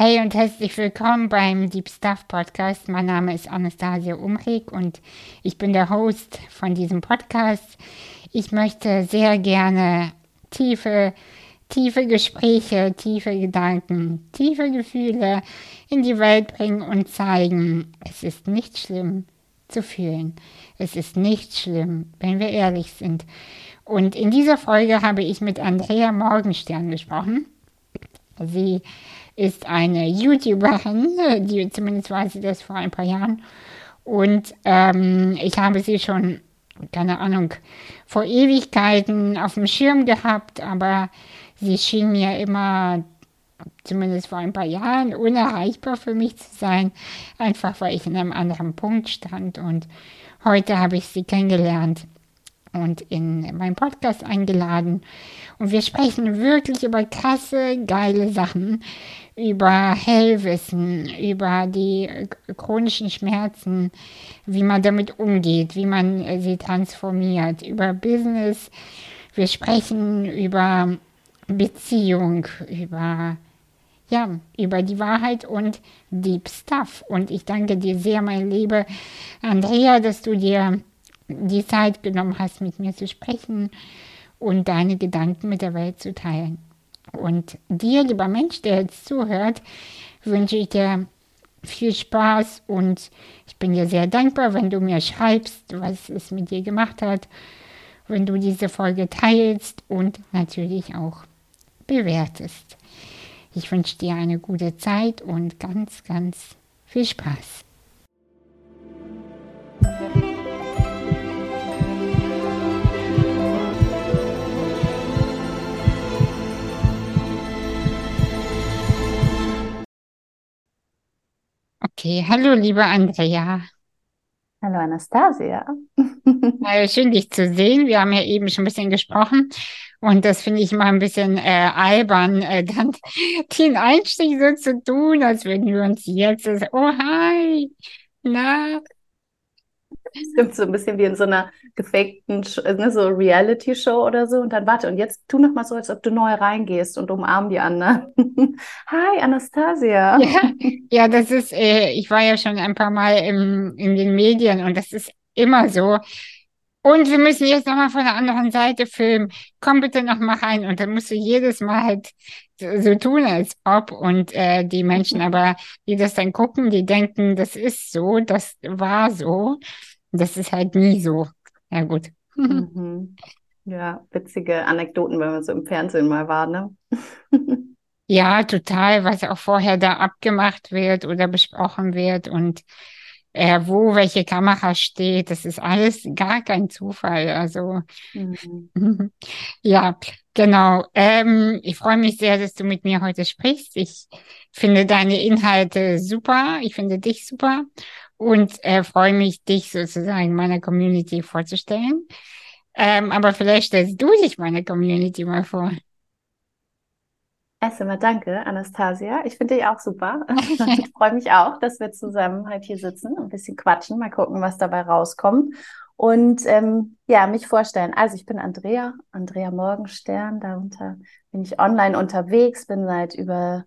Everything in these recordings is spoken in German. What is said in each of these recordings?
Hey und herzlich willkommen beim Deep Stuff Podcast. Mein Name ist Anastasia Umrig und ich bin der Host von diesem Podcast. Ich möchte sehr gerne tiefe, tiefe Gespräche, tiefe Gedanken, tiefe Gefühle in die Welt bringen und zeigen, es ist nicht schlimm zu fühlen. Es ist nicht schlimm, wenn wir ehrlich sind. Und in dieser Folge habe ich mit Andrea Morgenstern gesprochen. Sie ist eine YouTuberin, die zumindest weiß sie das vor ein paar Jahren. Und ähm, ich habe sie schon, keine Ahnung, vor Ewigkeiten auf dem Schirm gehabt, aber sie schien mir immer, zumindest vor ein paar Jahren, unerreichbar für mich zu sein, einfach weil ich in einem anderen Punkt stand. Und heute habe ich sie kennengelernt und in meinen Podcast eingeladen. Und wir sprechen wirklich über krasse, geile Sachen, über Hellwissen, über die chronischen Schmerzen, wie man damit umgeht, wie man sie transformiert, über Business. Wir sprechen über Beziehung, über ja, über die Wahrheit und Deep Stuff. Und ich danke dir sehr, mein liebe Andrea, dass du dir die Zeit genommen hast, mit mir zu sprechen und deine Gedanken mit der Welt zu teilen. Und dir, lieber Mensch, der jetzt zuhört, wünsche ich dir viel Spaß und ich bin dir sehr dankbar, wenn du mir schreibst, was es mit dir gemacht hat, wenn du diese Folge teilst und natürlich auch bewertest. Ich wünsche dir eine gute Zeit und ganz, ganz viel Spaß. Okay, hallo liebe Andrea. Hallo Anastasia. Äh, schön dich zu sehen. Wir haben ja eben schon ein bisschen gesprochen und das finde ich mal ein bisschen äh, albern, äh, dann den Einstieg so zu tun, als würden wir uns jetzt, oh hi, na, Stimmt, so ein bisschen wie in so einer gefakten, ne, so Reality-Show oder so. Und dann warte, und jetzt tu noch mal so, als ob du neu reingehst und umarm die anderen. Hi, Anastasia. Ja, ja, das ist, äh, ich war ja schon ein paar Mal im, in den Medien und das ist immer so. Und wir müssen jetzt nochmal von der anderen Seite filmen. Komm bitte nochmal rein. Und dann musst du jedes Mal halt so, so tun, als ob. Und äh, die Menschen aber, die das dann gucken, die denken, das ist so, das war so. Das ist halt nie so. Ja, gut. Mhm. Ja, witzige Anekdoten, wenn man so im Fernsehen mal war, ne? Ja, total, was auch vorher da abgemacht wird oder besprochen wird und äh, wo welche Kamera steht, das ist alles gar kein Zufall. Also mhm. ja, genau. Ähm, ich freue mich sehr, dass du mit mir heute sprichst. Ich finde deine Inhalte super. Ich finde dich super und äh, freue mich, dich sozusagen meiner Community vorzustellen. Ähm, aber vielleicht stellst du dich meiner Community mal vor. Erst einmal danke, Anastasia. Ich finde dich auch super. ich freue mich auch, dass wir zusammen halt hier sitzen und ein bisschen quatschen, mal gucken, was dabei rauskommt. Und ähm, ja, mich vorstellen. Also ich bin Andrea, Andrea Morgenstern. Darunter bin ich online unterwegs, bin seit über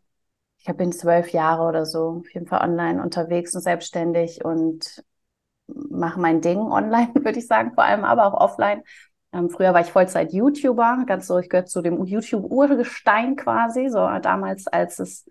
ich bin zwölf Jahre oder so auf jeden Fall online unterwegs und selbstständig und mache mein Ding online, würde ich sagen, vor allem, aber auch offline. Ähm, früher war ich Vollzeit-YouTuber, ganz so, ich gehöre zu dem YouTube-Urgestein quasi, so damals, als es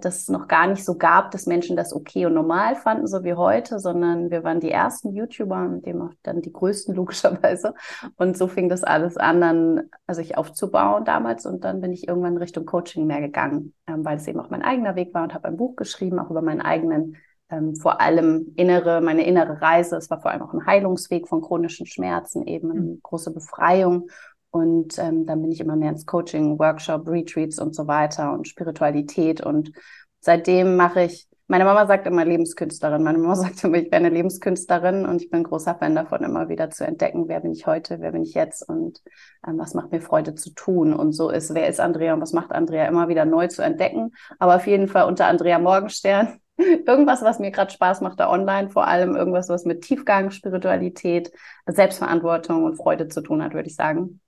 das noch gar nicht so gab, dass Menschen das okay und normal fanden, so wie heute, sondern wir waren die ersten YouTuber und dem auch dann die größten logischerweise. Und so fing das alles an, dann also ich aufzubauen damals und dann bin ich irgendwann Richtung Coaching mehr gegangen, ähm, weil es eben auch mein eigener Weg war und habe ein Buch geschrieben, auch über meinen eigenen ähm, vor allem innere, meine innere Reise. Es war vor allem auch ein Heilungsweg von chronischen Schmerzen, eben eine mhm. große Befreiung. Und ähm, dann bin ich immer mehr ins Coaching, Workshop, Retreats und so weiter und Spiritualität. Und seitdem mache ich, meine Mama sagt immer Lebenskünstlerin. Meine Mama sagt immer, ich wäre eine Lebenskünstlerin und ich bin großer Fan davon, immer wieder zu entdecken, wer bin ich heute, wer bin ich jetzt und ähm, was macht mir Freude zu tun. Und so ist, wer ist Andrea und was macht Andrea immer wieder neu zu entdecken. Aber auf jeden Fall unter Andrea Morgenstern. Irgendwas, was mir gerade Spaß macht, da online, vor allem irgendwas, was mit Tiefgang, Spiritualität, Selbstverantwortung und Freude zu tun hat, würde ich sagen.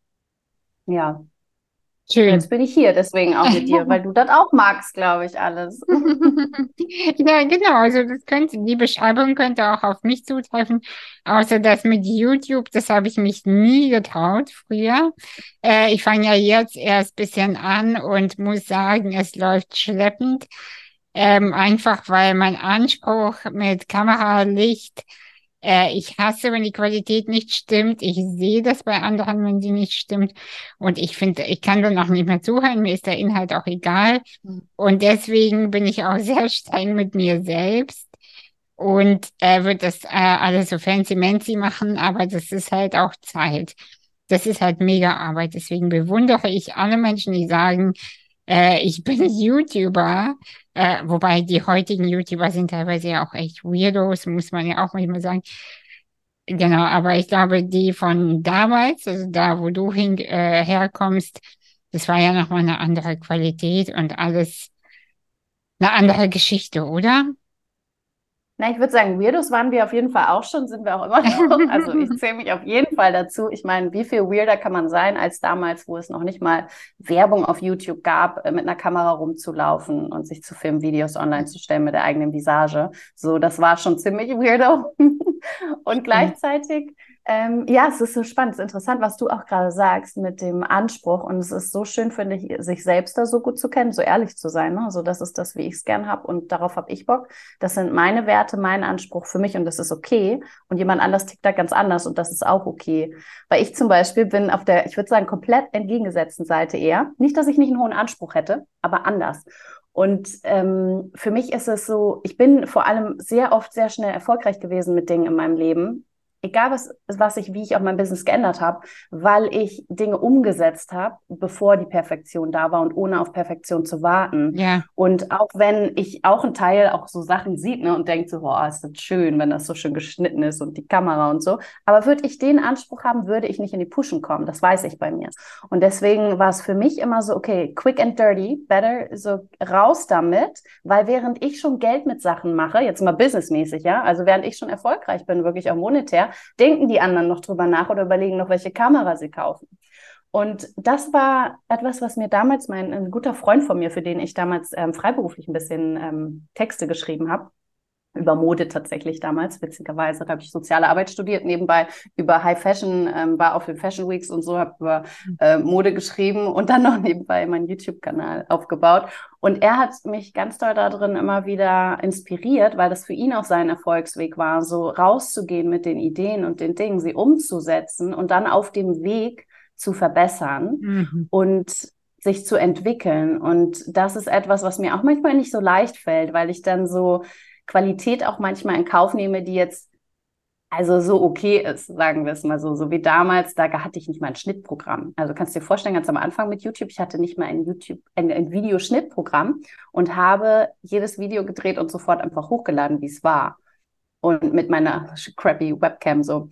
Ja. Schön. Jetzt bin ich hier, deswegen auch mit dir, weil du das auch magst, glaube ich, alles. ja, genau. Also das könnte, die Beschreibung könnte auch auf mich zutreffen. Außer das mit YouTube, das habe ich mich nie getraut früher. Äh, ich fange ja jetzt erst bisschen an und muss sagen, es läuft schleppend. Ähm, einfach weil mein Anspruch mit Kamera, Licht, äh, ich hasse, wenn die Qualität nicht stimmt. Ich sehe das bei anderen, wenn sie nicht stimmt. Und ich finde, ich kann dann auch nicht mehr zuhören. Mir ist der Inhalt auch egal. Hm. Und deswegen bin ich auch sehr streng mit mir selbst. Und äh, wird das äh, alles so fancy-mancy machen, aber das ist halt auch Zeit. Das ist halt mega Arbeit. Deswegen bewundere ich alle Menschen, die sagen, äh, ich bin YouTuber, äh, wobei die heutigen YouTuber sind teilweise ja auch echt Weirdos, muss man ja auch manchmal sagen. Genau, aber ich glaube, die von damals, also da, wo du hin, äh, herkommst, das war ja nochmal eine andere Qualität und alles eine andere Geschichte, oder? Na, ich würde sagen, Weirdos waren wir auf jeden Fall auch schon, sind wir auch immer noch. Also ich zähle mich auf jeden Fall dazu. Ich meine, wie viel weirder kann man sein als damals, wo es noch nicht mal Werbung auf YouTube gab, äh, mit einer Kamera rumzulaufen und sich zu filmen, Videos online zu stellen mit der eigenen Visage. So, das war schon ziemlich weirdo. und gleichzeitig ähm, ja, es ist so spannend, es ist interessant, was du auch gerade sagst mit dem Anspruch. Und es ist so schön, finde ich, sich selbst da so gut zu kennen, so ehrlich zu sein. Ne? Also das ist das, wie ich es gern habe und darauf habe ich Bock. Das sind meine Werte, mein Anspruch für mich und das ist okay. Und jemand anders tickt da ganz anders und das ist auch okay. Weil ich zum Beispiel bin auf der, ich würde sagen, komplett entgegengesetzten Seite eher. Nicht, dass ich nicht einen hohen Anspruch hätte, aber anders. Und ähm, für mich ist es so, ich bin vor allem sehr oft sehr schnell erfolgreich gewesen mit Dingen in meinem Leben egal was, was ich, wie ich auch mein Business geändert habe, weil ich Dinge umgesetzt habe, bevor die Perfektion da war und ohne auf Perfektion zu warten. Ja. Und auch wenn ich auch ein Teil auch so Sachen sieht ne, und denkt so, boah, ist das schön, wenn das so schön geschnitten ist und die Kamera und so. Aber würde ich den Anspruch haben, würde ich nicht in die Pushen kommen. Das weiß ich bei mir. Und deswegen war es für mich immer so, okay, quick and dirty, better, so raus damit, weil während ich schon Geld mit Sachen mache, jetzt mal businessmäßig, ja, also während ich schon erfolgreich bin, wirklich auch monetär, denken die anderen noch drüber nach oder überlegen noch, welche Kamera sie kaufen. Und das war etwas, was mir damals mein ein guter Freund von mir, für den ich damals ähm, freiberuflich ein bisschen ähm, Texte geschrieben habe, über Mode tatsächlich damals, witzigerweise. Da habe ich soziale Arbeit studiert, nebenbei über High Fashion, ähm, war auf den Fashion Weeks und so, habe über äh, Mode geschrieben und dann noch nebenbei meinen YouTube-Kanal aufgebaut. Und er hat mich ganz doll darin immer wieder inspiriert, weil das für ihn auch sein Erfolgsweg war, so rauszugehen mit den Ideen und den Dingen, sie umzusetzen und dann auf dem Weg zu verbessern mhm. und sich zu entwickeln. Und das ist etwas, was mir auch manchmal nicht so leicht fällt, weil ich dann so Qualität auch manchmal in Kauf nehme, die jetzt also so okay ist, sagen wir es mal so. So wie damals, da hatte ich nicht mal ein Schnittprogramm. Also kannst du dir vorstellen, ganz am Anfang mit YouTube, ich hatte nicht mal ein YouTube, ein, ein Videoschnittprogramm und habe jedes Video gedreht und sofort einfach hochgeladen, wie es war. Und mit meiner crappy Webcam so.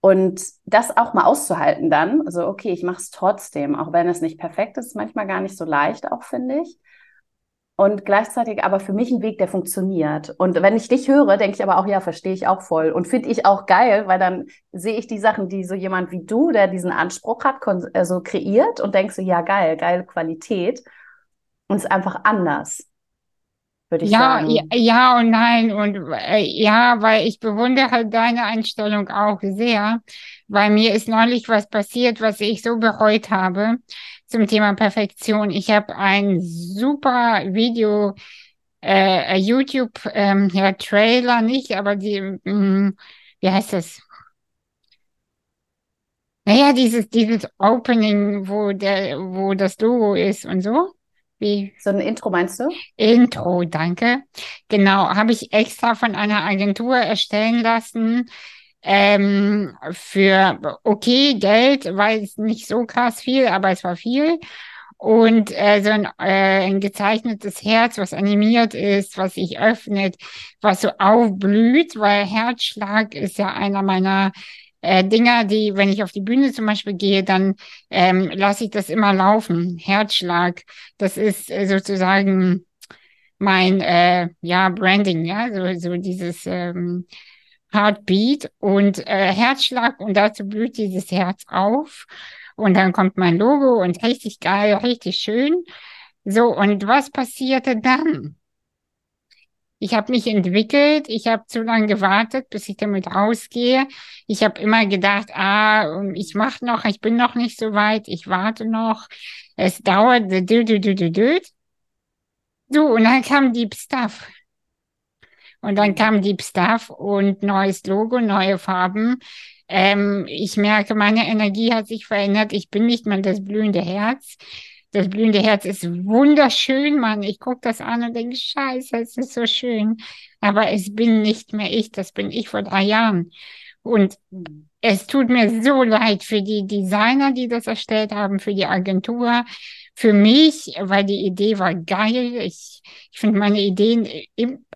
Und das auch mal auszuhalten dann, also okay, ich mache es trotzdem, auch wenn es nicht perfekt ist, manchmal gar nicht so leicht auch, finde ich und gleichzeitig aber für mich ein Weg, der funktioniert. Und wenn ich dich höre, denke ich aber auch, ja, verstehe ich auch voll und finde ich auch geil, weil dann sehe ich die Sachen, die so jemand wie du, der diesen Anspruch hat, also kreiert und denkst so, ja, geil, geile Qualität und es ist einfach anders. Würde ich ja, sagen. Ja, ja und nein. Und äh, ja, weil ich bewundere halt deine Einstellung auch sehr, weil mir ist neulich was passiert, was ich so bereut habe zum Thema Perfektion. Ich habe ein super Video, äh, YouTube, ähm, ja, Trailer nicht, aber die, mh, mm, wie heißt das? Naja, dieses, dieses Opening, wo der, wo das Logo ist und so. Wie? So ein Intro meinst du? Intro, danke. Genau, habe ich extra von einer Agentur erstellen lassen ähm, für okay Geld, weil es nicht so krass viel, aber es war viel. Und äh, so ein, äh, ein gezeichnetes Herz, was animiert ist, was sich öffnet, was so aufblüht, weil Herzschlag ist ja einer meiner äh, Dinger, die, wenn ich auf die Bühne zum Beispiel gehe, dann ähm, lasse ich das immer laufen. Herzschlag, das ist äh, sozusagen mein äh, ja Branding, ja, so, so dieses ähm, Heartbeat und äh, Herzschlag und dazu blüht dieses Herz auf. Und dann kommt mein Logo und richtig geil, richtig schön. So, und was passierte dann? Ich habe mich entwickelt, ich habe zu lange gewartet, bis ich damit rausgehe. Ich habe immer gedacht, ah, ich mache noch, ich bin noch nicht so weit, ich warte noch. Es dauert, dü, dü, dü, dü, dü. So, und dann kam Deep Stuff. Und dann kam Deep Stuff und neues Logo, neue Farben. Ähm, ich merke, meine Energie hat sich verändert. Ich bin nicht mehr das blühende Herz. Das blühende Herz ist wunderschön, Mann. Ich gucke das an und denke, scheiße, es ist so schön. Aber es bin nicht mehr ich, das bin ich vor drei Jahren. Und es tut mir so leid für die Designer, die das erstellt haben, für die Agentur, für mich, weil die Idee war geil. Ich, ich finde meine Ideen,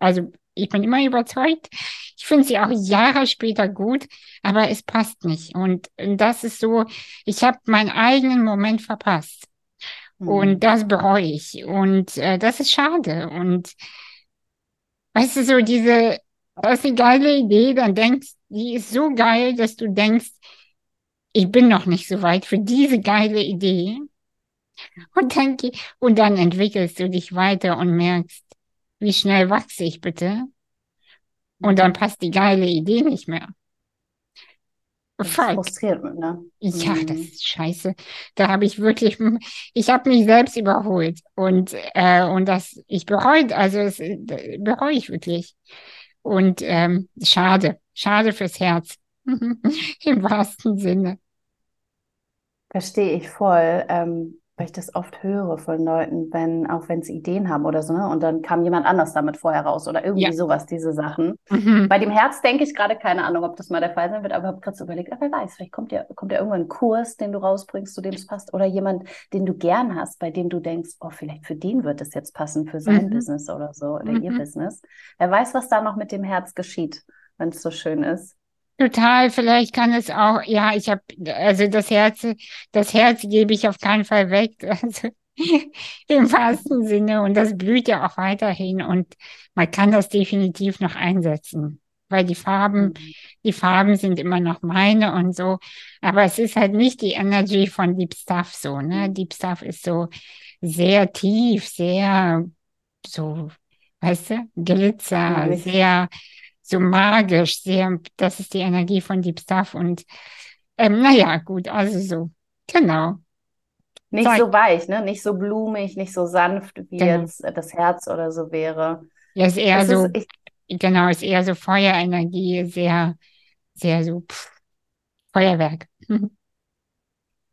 also ich bin immer überzeugt. Ich finde sie auch Jahre später gut, aber es passt nicht. Und das ist so, ich habe meinen eigenen Moment verpasst. Und mhm. das bereue ich. Und äh, das ist schade. Und weißt du, so diese, das ist eine geile Idee, dann denkst, die ist so geil, dass du denkst, ich bin noch nicht so weit für diese geile Idee. Und dann, und dann entwickelst du dich weiter und merkst, wie schnell wachse ich bitte? Und dann passt die geile Idee nicht mehr. Das frustrierend, ne? Ja, das mhm. ist scheiße. Da habe ich wirklich, ich habe mich selbst überholt und äh, und das, ich bereue, also das bereue ich wirklich. Und ähm, schade, schade fürs Herz im wahrsten Sinne. Verstehe ich voll. Ähm, weil ich das oft höre von Leuten, wenn, auch wenn sie Ideen haben oder so, ne? Und dann kam jemand anders damit vorher raus oder irgendwie ja. sowas, diese Sachen. Mhm. Bei dem Herz denke ich gerade, keine Ahnung, ob das mal der Fall sein wird, aber ich habe gerade so überlegt, ah, wer weiß, vielleicht kommt ja, kommt ja irgendwann ein Kurs, den du rausbringst, zu dem es passt, oder jemand, den du gern hast, bei dem du denkst, oh, vielleicht für den wird es jetzt passen, für sein mhm. Business oder so, oder mhm. ihr Business. Wer weiß, was da noch mit dem Herz geschieht, wenn es so schön ist. Total, vielleicht kann es auch, ja, ich habe, also das Herz, das Herz gebe ich auf keinen Fall weg, also im wahrsten Sinne und das blüht ja auch weiterhin und man kann das definitiv noch einsetzen, weil die Farben, mhm. die Farben sind immer noch meine und so, aber es ist halt nicht die Energy von Deep Stuff so, ne? Mhm. Deep Stuff ist so sehr tief, sehr so, weißt du, Glitzer, ja, sehr so magisch, sehr, das ist die Energie von Deep Stuff und ähm, naja, gut, also so, genau. Nicht Zeig. so weich, ne? Nicht so blumig, nicht so sanft, wie genau. jetzt das Herz oder so wäre. Ja, ist eher das so, ist, ich, genau, ist eher so Feuerenergie, sehr, sehr so pff, Feuerwerk.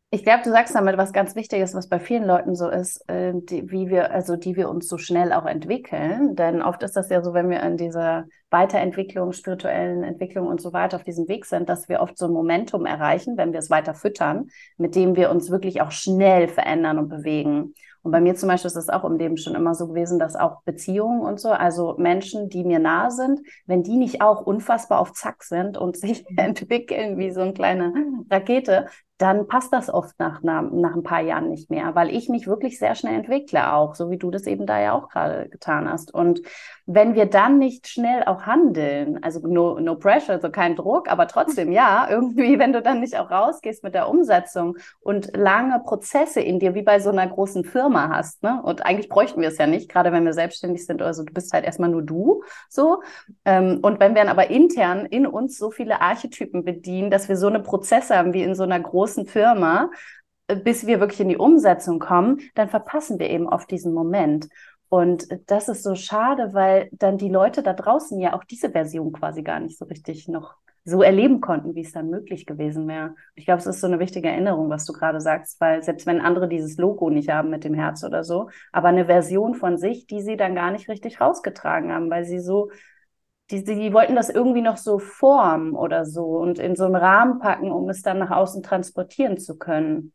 Ich glaube, du sagst damit was ganz Wichtiges, was bei vielen Leuten so ist, äh, die, wie wir, also die wir uns so schnell auch entwickeln. Denn oft ist das ja so, wenn wir in dieser Weiterentwicklung, spirituellen Entwicklung und so weiter auf diesem Weg sind, dass wir oft so ein Momentum erreichen, wenn wir es weiter füttern, mit dem wir uns wirklich auch schnell verändern und bewegen. Und bei mir zum Beispiel ist es auch im Leben schon immer so gewesen, dass auch Beziehungen und so, also Menschen, die mir nahe sind, wenn die nicht auch unfassbar auf Zack sind und sich entwickeln wie so eine kleine Rakete, dann passt das oft nach, nach, nach ein paar Jahren nicht mehr, weil ich mich wirklich sehr schnell entwickle auch, so wie du das eben da ja auch gerade getan hast. Und wenn wir dann nicht schnell auch handeln, also no, no pressure, also kein Druck, aber trotzdem ja, irgendwie, wenn du dann nicht auch rausgehst mit der Umsetzung und lange Prozesse in dir, wie bei so einer großen Firma hast, ne? Und eigentlich bräuchten wir es ja nicht, gerade wenn wir selbstständig sind oder so, du bist halt erstmal nur du, so. Ähm, und wenn wir dann aber intern in uns so viele Archetypen bedienen, dass wir so eine Prozesse haben wie in so einer großen Firma, äh, bis wir wirklich in die Umsetzung kommen, dann verpassen wir eben oft diesen Moment. Und das ist so schade, weil dann die Leute da draußen ja auch diese Version quasi gar nicht so richtig noch so erleben konnten, wie es dann möglich gewesen wäre. Ich glaube, es ist so eine wichtige Erinnerung, was du gerade sagst, weil selbst wenn andere dieses Logo nicht haben mit dem Herz oder so, aber eine Version von sich, die sie dann gar nicht richtig rausgetragen haben, weil sie so, die, die wollten das irgendwie noch so formen oder so und in so einen Rahmen packen, um es dann nach außen transportieren zu können.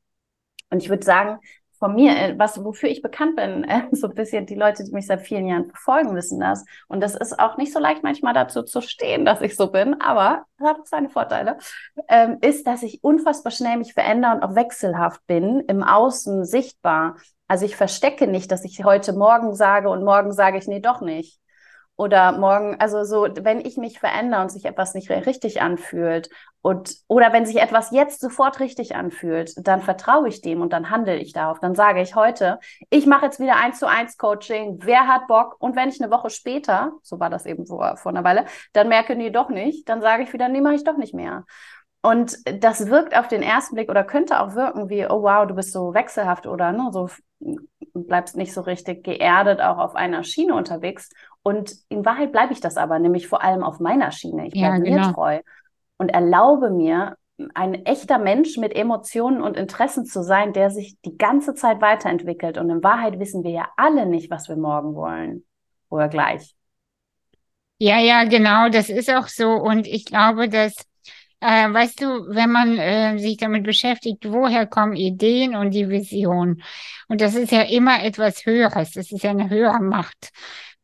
Und ich würde sagen, von mir, äh, was, wofür ich bekannt bin, äh, so ein bisschen die Leute, die mich seit vielen Jahren verfolgen, wissen das. Und das ist auch nicht so leicht manchmal dazu zu stehen, dass ich so bin, aber das hat seine Vorteile, ähm, ist, dass ich unfassbar schnell mich verändere und auch wechselhaft bin, im Außen sichtbar. Also ich verstecke nicht, dass ich heute morgen sage und morgen sage ich, nee, doch nicht. Oder morgen, also so, wenn ich mich verändere und sich etwas nicht richtig anfühlt und oder wenn sich etwas jetzt sofort richtig anfühlt, dann vertraue ich dem und dann handle ich darauf. Dann sage ich heute, ich mache jetzt wieder eins zu eins Coaching. Wer hat Bock? Und wenn ich eine Woche später, so war das eben vor, vor einer Weile, dann merke, nee, doch nicht, dann sage ich wieder, nee, mache ich doch nicht mehr. Und das wirkt auf den ersten Blick oder könnte auch wirken wie, oh wow, du bist so wechselhaft oder ne, so bleibst nicht so richtig geerdet auch auf einer Schiene unterwegs. Und in Wahrheit bleibe ich das aber, nämlich vor allem auf meiner Schiene. Ich bleibe ja, genau. mir treu und erlaube mir, ein echter Mensch mit Emotionen und Interessen zu sein, der sich die ganze Zeit weiterentwickelt. Und in Wahrheit wissen wir ja alle nicht, was wir morgen wollen oder gleich. Ja, ja, genau, das ist auch so. Und ich glaube, dass äh, weißt du, wenn man äh, sich damit beschäftigt, woher kommen Ideen und die Vision? Und das ist ja immer etwas Höheres. Das ist ja eine höhere Macht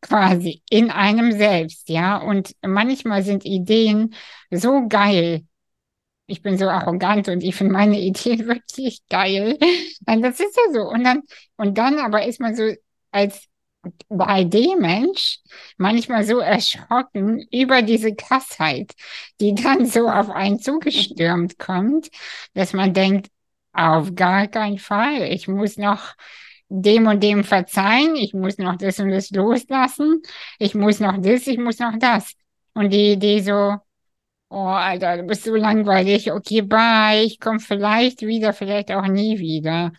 quasi in einem selbst, ja. Und manchmal sind Ideen so geil. Ich bin so arrogant und ich finde meine Ideen wirklich geil. Das ist ja so. Und dann, und dann aber ist man so als 3D-Mensch manchmal so erschrocken über diese Krassheit, die dann so auf einen zugestürmt kommt, dass man denkt, auf gar keinen Fall, ich muss noch dem und dem verzeihen, ich muss noch das und das loslassen, ich muss noch das, ich muss noch das. Und die Idee so, oh Alter, du bist so langweilig, okay, bye, ich komme vielleicht wieder, vielleicht auch nie wieder.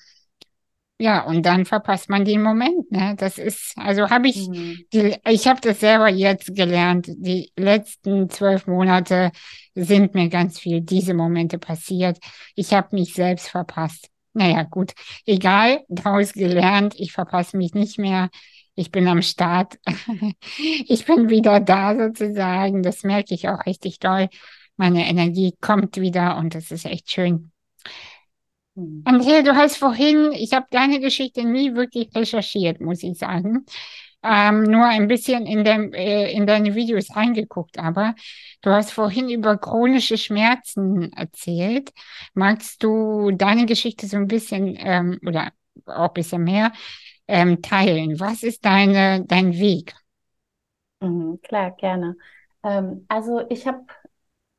Ja, und dann verpasst man den Moment, ne? Das ist, also habe ich, mhm. die, ich habe das selber jetzt gelernt. Die letzten zwölf Monate sind mir ganz viel diese Momente passiert. Ich habe mich selbst verpasst. Naja, gut, egal, daraus gelernt, ich verpasse mich nicht mehr. Ich bin am Start. ich bin wieder da sozusagen. Das merke ich auch richtig doll. Meine Energie kommt wieder und das ist echt schön. Hm. Andrea, du hast vorhin, ich habe deine Geschichte nie wirklich recherchiert, muss ich sagen. Ähm, nur ein bisschen in, dem, äh, in deine Videos reingeguckt, aber du hast vorhin über chronische Schmerzen erzählt. Magst du deine Geschichte so ein bisschen ähm, oder auch ein bisschen mehr ähm, teilen? Was ist deine, dein Weg? Mhm, klar, gerne. Ähm, also ich habe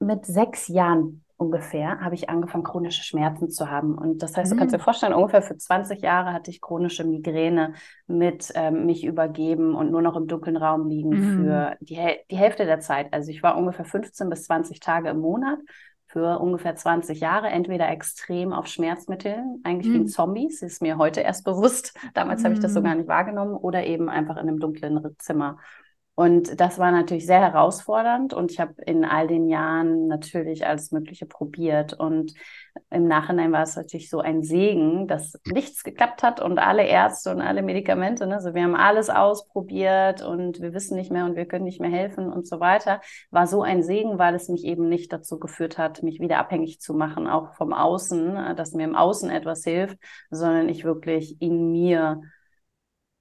mit sechs Jahren ungefähr habe ich angefangen, chronische Schmerzen zu haben. Und das heißt, du kannst dir mhm. vorstellen, ungefähr für 20 Jahre hatte ich chronische Migräne mit ähm, mich übergeben und nur noch im dunklen Raum liegen mhm. für die, die Hälfte der Zeit. Also ich war ungefähr 15 bis 20 Tage im Monat für ungefähr 20 Jahre, entweder extrem auf Schmerzmitteln, eigentlich mhm. wie ein mhm. Zombie, das ist mir heute erst bewusst, damals mhm. habe ich das so gar nicht wahrgenommen, oder eben einfach in einem dunklen Zimmer. Und das war natürlich sehr herausfordernd und ich habe in all den Jahren natürlich alles Mögliche probiert. Und im Nachhinein war es natürlich so ein Segen, dass nichts geklappt hat und alle Ärzte und alle Medikamente, ne, also wir haben alles ausprobiert und wir wissen nicht mehr und wir können nicht mehr helfen und so weiter, war so ein Segen, weil es mich eben nicht dazu geführt hat, mich wieder abhängig zu machen, auch vom Außen, dass mir im Außen etwas hilft, sondern ich wirklich in mir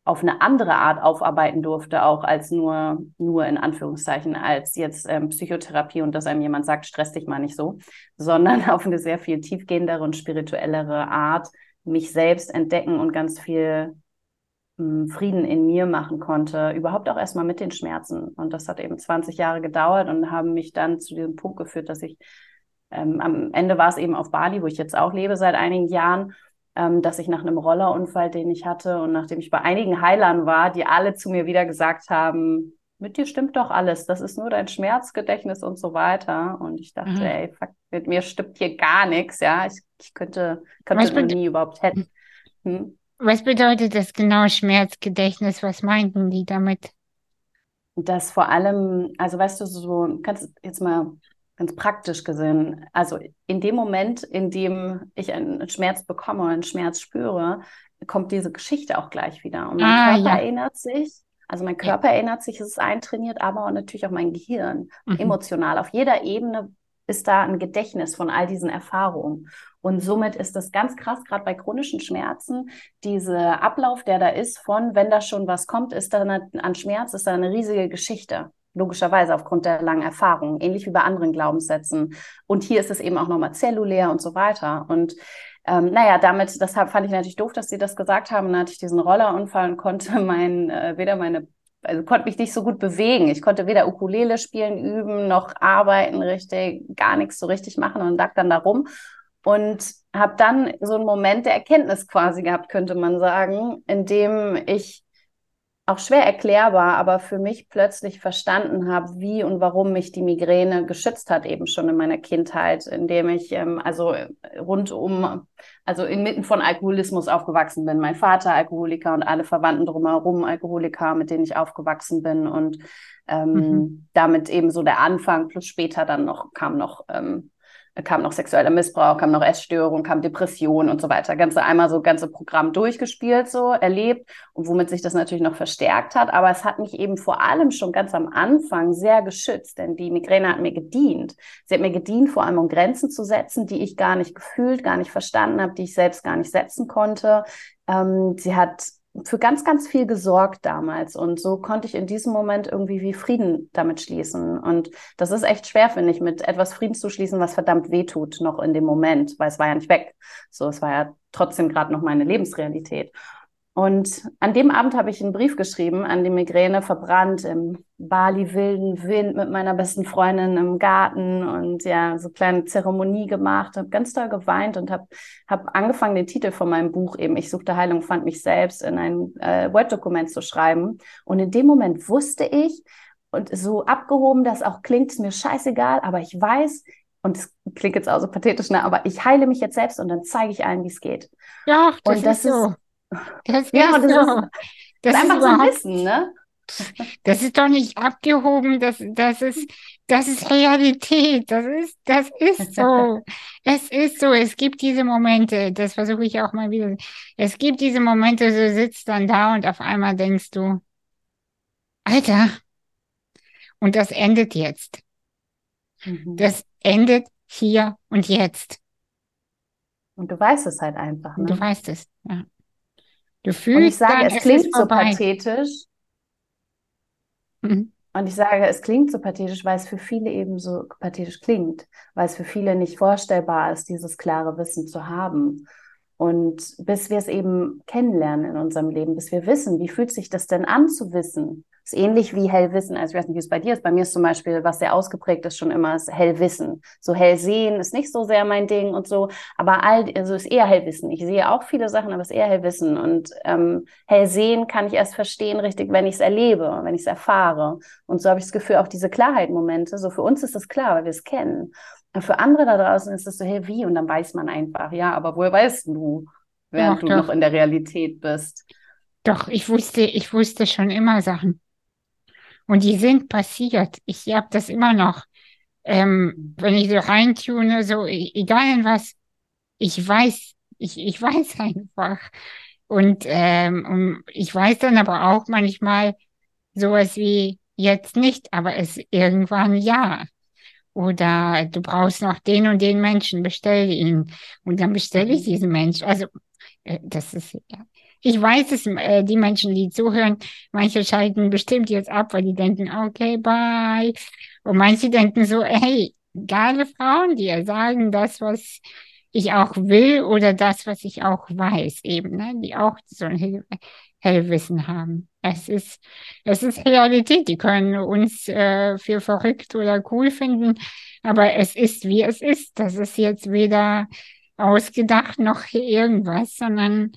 auf eine andere Art aufarbeiten durfte, auch als nur, nur in Anführungszeichen, als jetzt ähm, Psychotherapie und dass einem jemand sagt, stress dich mal nicht so, sondern auf eine sehr viel tiefgehendere und spirituellere Art mich selbst entdecken und ganz viel mh, hm, Frieden in mir machen konnte, überhaupt auch erstmal mit den Schmerzen. Und das hat eben 20 Jahre gedauert und haben mich dann zu diesem Punkt geführt, dass ich ähm, am Ende war es eben auf Bali, wo ich jetzt auch lebe seit einigen Jahren ähm, dass ich nach einem Rollerunfall, den ich hatte und nachdem ich bei einigen Heilern war, die alle zu mir wieder gesagt haben, mit dir stimmt doch alles, das ist nur dein Schmerzgedächtnis und so weiter. Und ich dachte, mhm. ey, fuck, mit mir stimmt hier gar nichts, ja. Ich, ich könnte, könnte noch nie überhaupt hätten. Hm? Was bedeutet das genau Schmerzgedächtnis? Was meinten die damit? Das vor allem, also weißt du, so, kannst jetzt mal ganz praktisch gesehen. Also in dem Moment, in dem ich einen Schmerz bekomme, einen Schmerz spüre, kommt diese Geschichte auch gleich wieder. Und mein ah, Körper ja. erinnert sich, also mein Körper ja. erinnert sich, es ist eintrainiert, aber natürlich auch mein Gehirn, mhm. emotional. Auf jeder Ebene ist da ein Gedächtnis von all diesen Erfahrungen. Und somit ist das ganz krass, gerade bei chronischen Schmerzen, dieser Ablauf, der da ist, von wenn da schon was kommt, ist da eine, an Schmerz, ist da eine riesige Geschichte logischerweise aufgrund der langen Erfahrung, ähnlich wie bei anderen Glaubenssätzen. Und hier ist es eben auch nochmal zellulär und so weiter. Und ähm, naja, damit, deshalb fand ich natürlich doof, dass sie das gesagt haben. Dann hatte ich diesen Rollerunfall und konnte mein, äh, weder meine also konnte mich nicht so gut bewegen. Ich konnte weder Ukulele spielen, üben, noch arbeiten richtig, gar nichts so richtig machen und lag dann da rum und habe dann so einen Moment der Erkenntnis quasi gehabt, könnte man sagen, in dem ich auch schwer erklärbar, aber für mich plötzlich verstanden habe, wie und warum mich die Migräne geschützt hat, eben schon in meiner Kindheit, indem ich ähm, also rundum, also inmitten von Alkoholismus aufgewachsen bin. Mein Vater Alkoholiker und alle Verwandten drumherum Alkoholiker, mit denen ich aufgewachsen bin und ähm, mhm. damit eben so der Anfang, plus später dann noch kam noch ähm, kam noch sexueller Missbrauch, kam noch Essstörung, kam Depression und so weiter. Ganze einmal so ganze Programm durchgespielt, so erlebt und womit sich das natürlich noch verstärkt hat. Aber es hat mich eben vor allem schon ganz am Anfang sehr geschützt, denn die Migräne hat mir gedient. Sie hat mir gedient, vor allem um Grenzen zu setzen, die ich gar nicht gefühlt, gar nicht verstanden habe, die ich selbst gar nicht setzen konnte. Ähm, sie hat für ganz, ganz viel gesorgt damals. Und so konnte ich in diesem Moment irgendwie wie Frieden damit schließen. Und das ist echt schwer, finde ich, mit etwas Frieden zu schließen, was verdammt wehtut, noch in dem Moment, weil es war ja nicht weg. So, es war ja trotzdem gerade noch meine Lebensrealität. Und an dem Abend habe ich einen Brief geschrieben an die Migräne, verbrannt im Bali wilden Wind mit meiner besten Freundin im Garten und ja, so eine kleine Zeremonie gemacht, habe ganz doll geweint und habe hab angefangen, den Titel von meinem Buch eben, Ich suchte Heilung, fand mich selbst, in ein äh, Word-Dokument zu schreiben. Und in dem Moment wusste ich, und so abgehoben das auch klingt, ist mir scheißegal, aber ich weiß, und es klingt jetzt auch so pathetisch, ne, aber ich heile mich jetzt selbst und dann zeige ich allen, wie es geht. Ja, das, und das ist so. Das ja, das so. ist, das ist einfach so Wissen, ne? Das ist doch nicht abgehoben, das, das ist, das ist Realität, das ist, das ist so. es ist so, es gibt diese Momente, das versuche ich auch mal wieder. Es gibt diese Momente, du sitzt dann da und auf einmal denkst du, Alter, und das endet jetzt. Mhm. Das endet hier und jetzt. Und du weißt es halt einfach. Ne? Du weißt es, ja. Du fühlst und ich sage, es klingt so pathetisch. Mhm. Und ich sage, es klingt so pathetisch, weil es für viele eben so pathetisch klingt, weil es für viele nicht vorstellbar ist, dieses klare Wissen zu haben. Und bis wir es eben kennenlernen in unserem Leben, bis wir wissen, wie fühlt sich das denn an zu wissen, ist ähnlich wie Hellwissen. Also ich weiß nicht, wie es bei dir ist. Bei mir ist zum Beispiel, was sehr ausgeprägt ist, schon immer ist Hellwissen. So Hellsehen ist nicht so sehr mein Ding und so, aber all, also ist eher Hellwissen. Ich sehe auch viele Sachen, aber es ist eher Hellwissen. Und ähm, Hellsehen kann ich erst verstehen, richtig, wenn ich es erlebe, wenn ich es erfahre. Und so habe ich das Gefühl, auch diese Klarheit-Momente, so für uns ist das klar, weil wir es kennen. Und für andere da draußen ist es so, hey, wie? Und dann weiß man einfach, ja, aber woher weißt du, während doch, du doch. noch in der Realität bist? Doch, ich wusste, ich wusste schon immer Sachen. Und die sind passiert. Ich habe das immer noch. Ähm, wenn ich so reintune, so e-, egal in was, ich weiß, ich, ich weiß einfach. Und, ähm, und ich weiß dann aber auch manchmal sowas wie jetzt nicht, aber es irgendwann ja. Oder du brauchst noch den und den Menschen, bestell ihn. Und dann bestelle ich diesen Menschen. Also, äh, das ist, ja. Ich weiß es, äh, die Menschen, die zuhören, manche schalten bestimmt jetzt ab, weil die denken, okay, bye. Und manche denken so, hey, geile Frauen, die sagen das, was ich auch will oder das, was ich auch weiß, eben, ne? die auch so ein Hell Hellwissen haben. Es ist, es ist Realität. Die können uns äh, für verrückt oder cool finden, aber es ist, wie es ist. Das ist jetzt weder ausgedacht noch irgendwas, sondern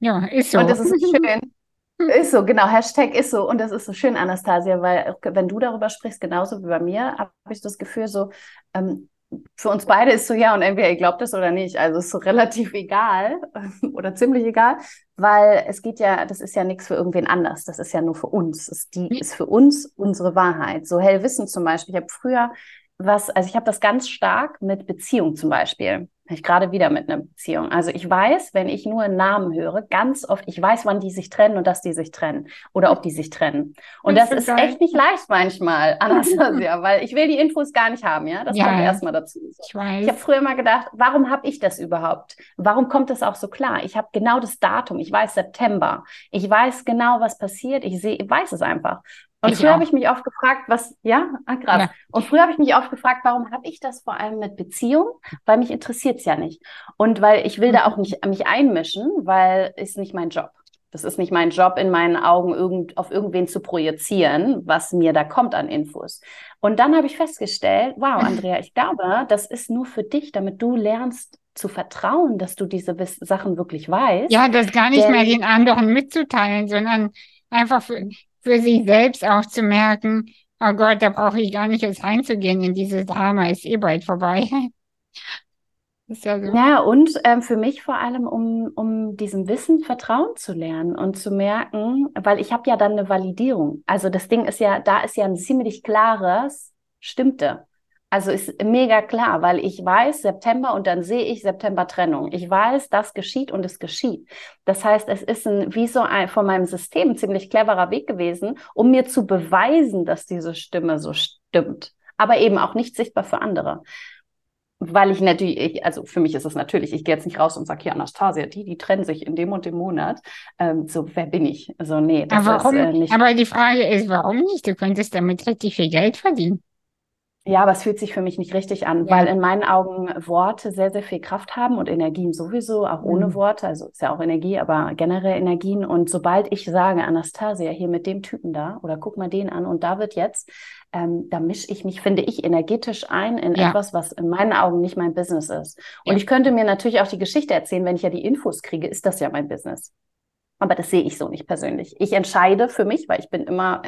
ja, ist so. Und das ist so schön. Ist so, genau, Hashtag ist so. Und das ist so schön, Anastasia, weil wenn du darüber sprichst, genauso wie bei mir, habe ich das Gefühl, so, ähm, für uns beide ist so, ja, und entweder ihr glaubt es oder nicht. Also ist so relativ egal oder ziemlich egal, weil es geht ja, das ist ja nichts für irgendwen anders. Das ist ja nur für uns. Ist die ist für uns unsere Wahrheit. So Hellwissen zum Beispiel. Ich habe früher was, also ich habe das ganz stark mit Beziehung zum Beispiel. Ich gerade wieder mit einer Beziehung. Also ich weiß, wenn ich nur einen Namen höre, ganz oft, ich weiß, wann die sich trennen und dass die sich trennen oder ob die sich trennen. Und das, das ist geil. echt nicht leicht manchmal, Anastasia, weil ich will die Infos gar nicht haben, ja. Das ja, kommt erstmal dazu. Ich weiß. Ich habe früher mal gedacht, warum habe ich das überhaupt? Warum kommt das auch so klar? Ich habe genau das Datum. Ich weiß September. Ich weiß genau, was passiert. Ich sehe, ich weiß es einfach. Und ich früher habe ich mich oft gefragt, was, ja, ah, krass. Ja. Und früher habe ich mich oft gefragt, warum habe ich das vor allem mit Beziehung? Weil mich interessiert es ja nicht. Und weil ich will da auch nicht mich einmischen, weil ist nicht mein Job. Das ist nicht mein Job, in meinen Augen irgend, auf irgendwen zu projizieren, was mir da kommt an Infos. Und dann habe ich festgestellt, wow, Andrea, ich glaube, das ist nur für dich, damit du lernst zu vertrauen, dass du diese Sachen wirklich weißt. Ja, das gar nicht Denn, mehr den anderen mitzuteilen, sondern einfach für, für sich selbst auch zu merken, oh Gott, da brauche ich gar nicht erst reinzugehen in dieses Drama, ist eh bald vorbei. Ja, so. ja, und ähm, für mich vor allem, um, um diesem Wissen Vertrauen zu lernen und zu merken, weil ich habe ja dann eine Validierung. Also das Ding ist ja, da ist ja ein ziemlich klares, stimmte. Also ist mega klar, weil ich weiß September und dann sehe ich September Trennung. Ich weiß, das geschieht und es geschieht. Das heißt, es ist ein, wie so ein von meinem System ziemlich cleverer Weg gewesen, um mir zu beweisen, dass diese Stimme so stimmt. Aber eben auch nicht sichtbar für andere. Weil ich natürlich, ich, also für mich ist es natürlich, ich gehe jetzt nicht raus und sage, hier Anastasia, die, die trennen sich in dem und dem Monat. Ähm, so, wer bin ich? Also nee, das aber warum, ist äh, nicht. Aber die Frage ist, warum nicht? Du könntest damit richtig viel Geld verdienen. Ja, aber es fühlt sich für mich nicht richtig an, ja. weil in meinen Augen Worte sehr, sehr viel Kraft haben und Energien sowieso, auch ohne mhm. Worte. Also ist ja auch Energie, aber generell Energien. Und sobald ich sage, Anastasia, hier mit dem Typen da oder guck mal den an und da wird jetzt, ähm, da mische ich mich, finde ich, energetisch ein in ja. etwas, was in meinen Augen nicht mein Business ist. Und ja. ich könnte mir natürlich auch die Geschichte erzählen, wenn ich ja die Infos kriege, ist das ja mein Business. Aber das sehe ich so nicht persönlich. Ich entscheide für mich, weil ich bin immer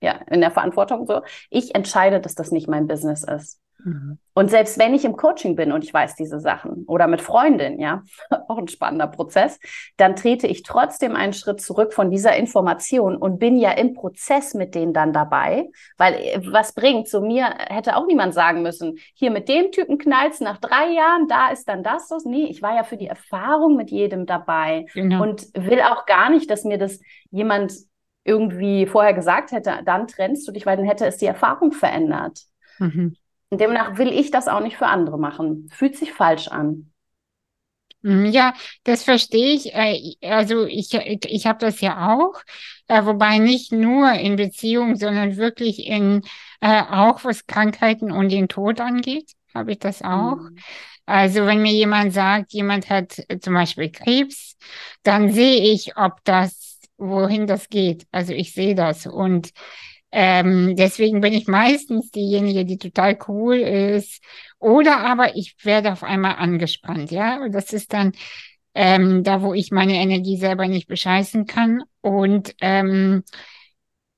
ja, in der Verantwortung so. Ich entscheide, dass das nicht mein Business ist. Mhm. Und selbst wenn ich im Coaching bin und ich weiß diese Sachen oder mit Freundin, ja, auch ein spannender Prozess, dann trete ich trotzdem einen Schritt zurück von dieser Information und bin ja im Prozess mit denen dann dabei, weil äh, was bringt, zu mir hätte auch niemand sagen müssen, hier mit dem Typen knallt's nach drei Jahren, da ist dann das so. Nee, ich war ja für die Erfahrung mit jedem dabei genau. und will auch gar nicht, dass mir das jemand irgendwie vorher gesagt hätte, dann trennst du dich, weil dann hätte es die Erfahrung verändert. Mhm. Und demnach will ich das auch nicht für andere machen. Fühlt sich falsch an. Mhm, ja, das verstehe ich. Äh, also ich, ich habe das ja auch, äh, wobei nicht nur in Beziehungen, sondern wirklich in äh, auch was Krankheiten und den Tod angeht, habe ich das auch. Mhm. Also wenn mir jemand sagt, jemand hat zum Beispiel Krebs, dann sehe ich, ob das wohin das geht. Also ich sehe das und ähm, deswegen bin ich meistens diejenige, die total cool ist. Oder aber ich werde auf einmal angespannt, ja. Und das ist dann ähm, da, wo ich meine Energie selber nicht bescheißen kann. Und ähm,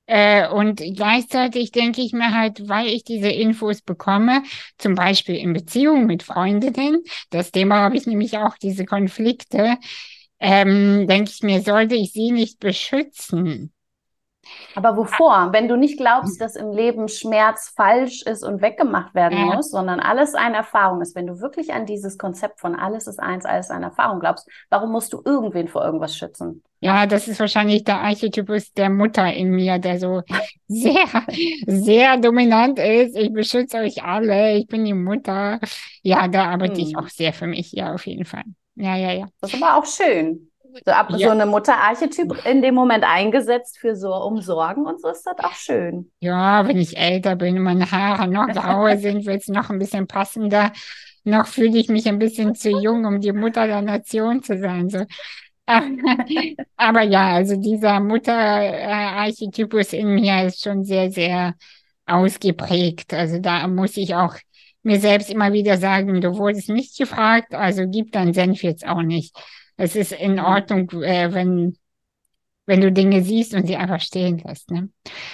äh, und gleichzeitig denke ich mir halt, weil ich diese Infos bekomme, zum Beispiel in Beziehungen mit Freundinnen, das Thema habe ich nämlich auch, diese Konflikte, ähm, denke ich mir, sollte ich sie nicht beschützen. Aber wovor? Wenn du nicht glaubst, dass im Leben Schmerz falsch ist und weggemacht werden ja. muss, sondern alles eine Erfahrung ist, wenn du wirklich an dieses Konzept von alles ist eins, alles eine Erfahrung glaubst, warum musst du irgendwen vor irgendwas schützen? Ja, das ist wahrscheinlich der Archetypus der Mutter in mir, der so sehr, sehr dominant ist. Ich beschütze euch alle, ich bin die Mutter. Ja, da arbeite hm. ich auch sehr für mich, ja, auf jeden Fall. Ja, ja, ja. Das ist aber auch schön. So, ab, ja. so eine Mutterarchetyp in dem Moment eingesetzt für so Umsorgen und so ist das auch schön. Ja, wenn ich älter bin und meine Haare noch grauer sind, wird es noch ein bisschen passender. Noch fühle ich mich ein bisschen zu jung, um die Mutter der Nation zu sein. So. Aber ja, also dieser Mutterarchetypus in mir ist schon sehr, sehr ausgeprägt. Also da muss ich auch mir selbst immer wieder sagen, du wurdest nicht gefragt, also gib dein Senf jetzt auch nicht. Es ist in mhm. Ordnung, äh, wenn, wenn du Dinge siehst und sie einfach stehen lässt. Ne?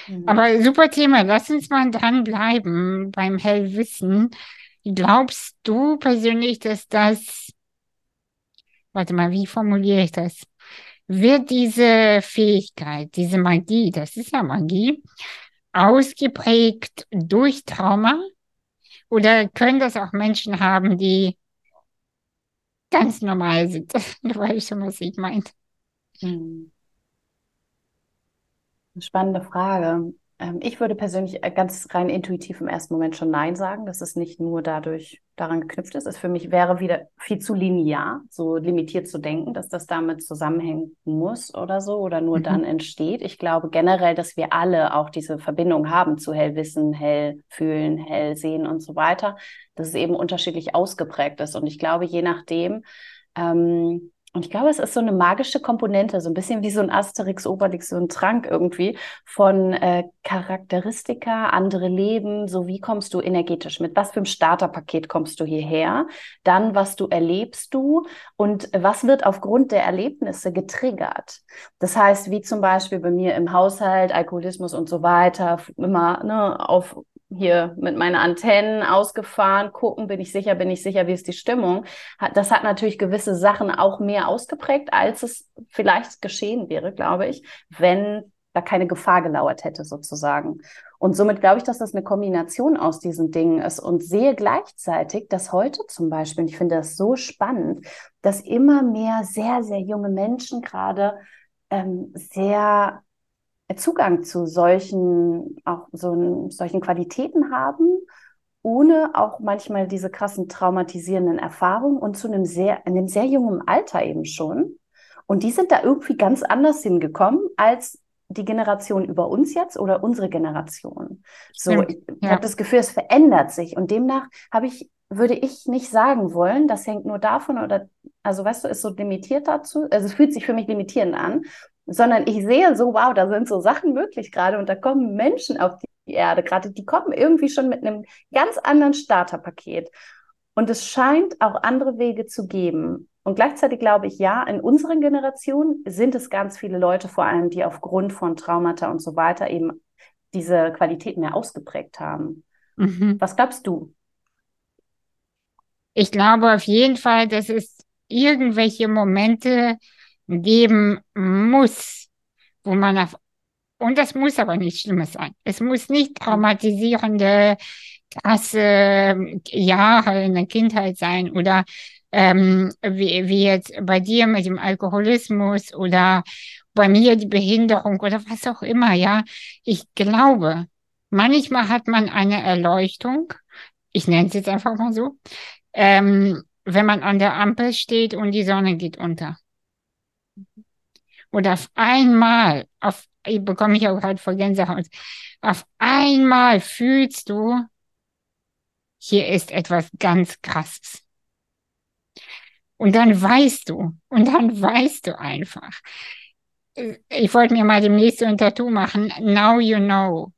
Mhm. Aber super Thema, lass uns mal dranbleiben beim Hellwissen. Glaubst du persönlich, dass das, warte mal, wie formuliere ich das? Wird diese Fähigkeit, diese Magie, das ist ja Magie, ausgeprägt durch Trauma? Oder können das auch Menschen haben, die ganz normal sind? Du weißt schon, was ich meine. Hm. Spannende Frage. Ähm, ich würde persönlich äh, ganz rein intuitiv im ersten Moment schon Nein sagen, dass es nicht nur dadurch daran geknüpft ist. Es für mich wäre wieder viel zu linear, so limitiert zu denken, dass das damit zusammenhängen muss oder so oder nur mhm. dann entsteht. Ich glaube generell, dass wir alle auch diese Verbindung haben zu Hellwissen, Hellfühlen, Hellsehen und so weiter, dass es eben unterschiedlich ausgeprägt ist. Und ich glaube, je nachdem, ähm, Und ich glaube, es ist so eine magische Komponente, so ein bisschen wie so ein Asterix, Obelix, so ein Trank irgendwie von äh, Charakteristika, andere Leben, so wie kommst du energetisch, mit was für einem Starterpaket kommst du hierher, dann was du erlebst du und was wird aufgrund der Erlebnisse getriggert. Das heißt, wie zum Beispiel bei mir im Haushalt, Alkoholismus und so weiter, immer ne, auf hier mit meinen Antennen ausgefahren, gucken, bin ich sicher, bin ich sicher, wie ist die Stimmung. Das hat natürlich gewisse Sachen auch mehr ausgeprägt, als es vielleicht geschehen wäre, glaube ich, wenn da keine Gefahr gelauert hätte, sozusagen. Und somit glaube ich, dass das eine Kombination aus diesen Dingen ist und sehe gleichzeitig, dass heute zum Beispiel, und ich finde das so spannend, dass immer mehr sehr, sehr junge Menschen gerade ähm, sehr Zugang zu solchen, auch so solchen Qualitäten haben, ohne auch manchmal diese krassen traumatisierenden Erfahrungen und zu einem sehr, in einem sehr jungen Alter eben schon. Und die sind da irgendwie ganz anders hingekommen als die Generation über uns jetzt oder unsere Generation. So, ich, ich ja. habe das Gefühl, es verändert sich und demnach habe ich würde ich nicht sagen wollen, das hängt nur davon oder, also weißt du, ist so limitiert dazu, also es fühlt sich für mich limitierend an, sondern ich sehe so, wow, da sind so Sachen möglich gerade und da kommen Menschen auf die Erde gerade, die kommen irgendwie schon mit einem ganz anderen Starterpaket. Und es scheint auch andere Wege zu geben. Und gleichzeitig glaube ich, ja, in unseren Generationen sind es ganz viele Leute, vor allem, die aufgrund von Traumata und so weiter eben diese Qualität mehr ausgeprägt haben. Mhm. Was glaubst du? Ich glaube auf jeden Fall, dass es irgendwelche Momente geben muss, wo man auf, und das muss aber nicht Schlimmes sein. Es muss nicht traumatisierende, krasse Jahre in der Kindheit sein oder ähm, wie, wie jetzt bei dir mit dem Alkoholismus oder bei mir die Behinderung oder was auch immer, ja. Ich glaube, manchmal hat man eine Erleuchtung, ich nenne es jetzt einfach mal so, ähm, wenn man an der Ampel steht und die Sonne geht unter. Und auf einmal, auf, ich bekomme ich auch gerade vor Gänsehaut, auf einmal fühlst du, hier ist etwas ganz Krasses. Und dann weißt du, und dann weißt du einfach. Ich wollte mir mal demnächst so ein Tattoo machen, now you know.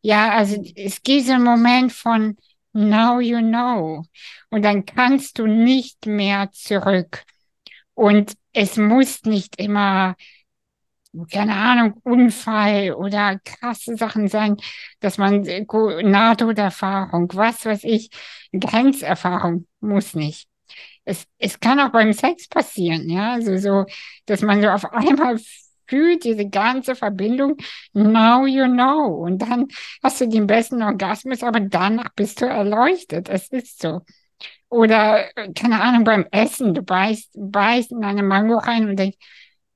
Ja, also es gibt so einen Moment von now you know. Und dann kannst du nicht mehr zurück. Und es muss nicht immer, keine Ahnung, Unfall oder krasse Sachen sein, dass man NATO-Erfahrung, was weiß ich, Grenzerfahrung muss nicht. Es, es kann auch beim Sex passieren, ja, also so, dass man so auf einmal fühlt, diese ganze Verbindung, now you know. Und dann hast du den besten Orgasmus, aber danach bist du erleuchtet. Es ist so. Oder, äh, keine Ahnung, beim Essen, du beißt, beißt in eine Mango rein und denkst,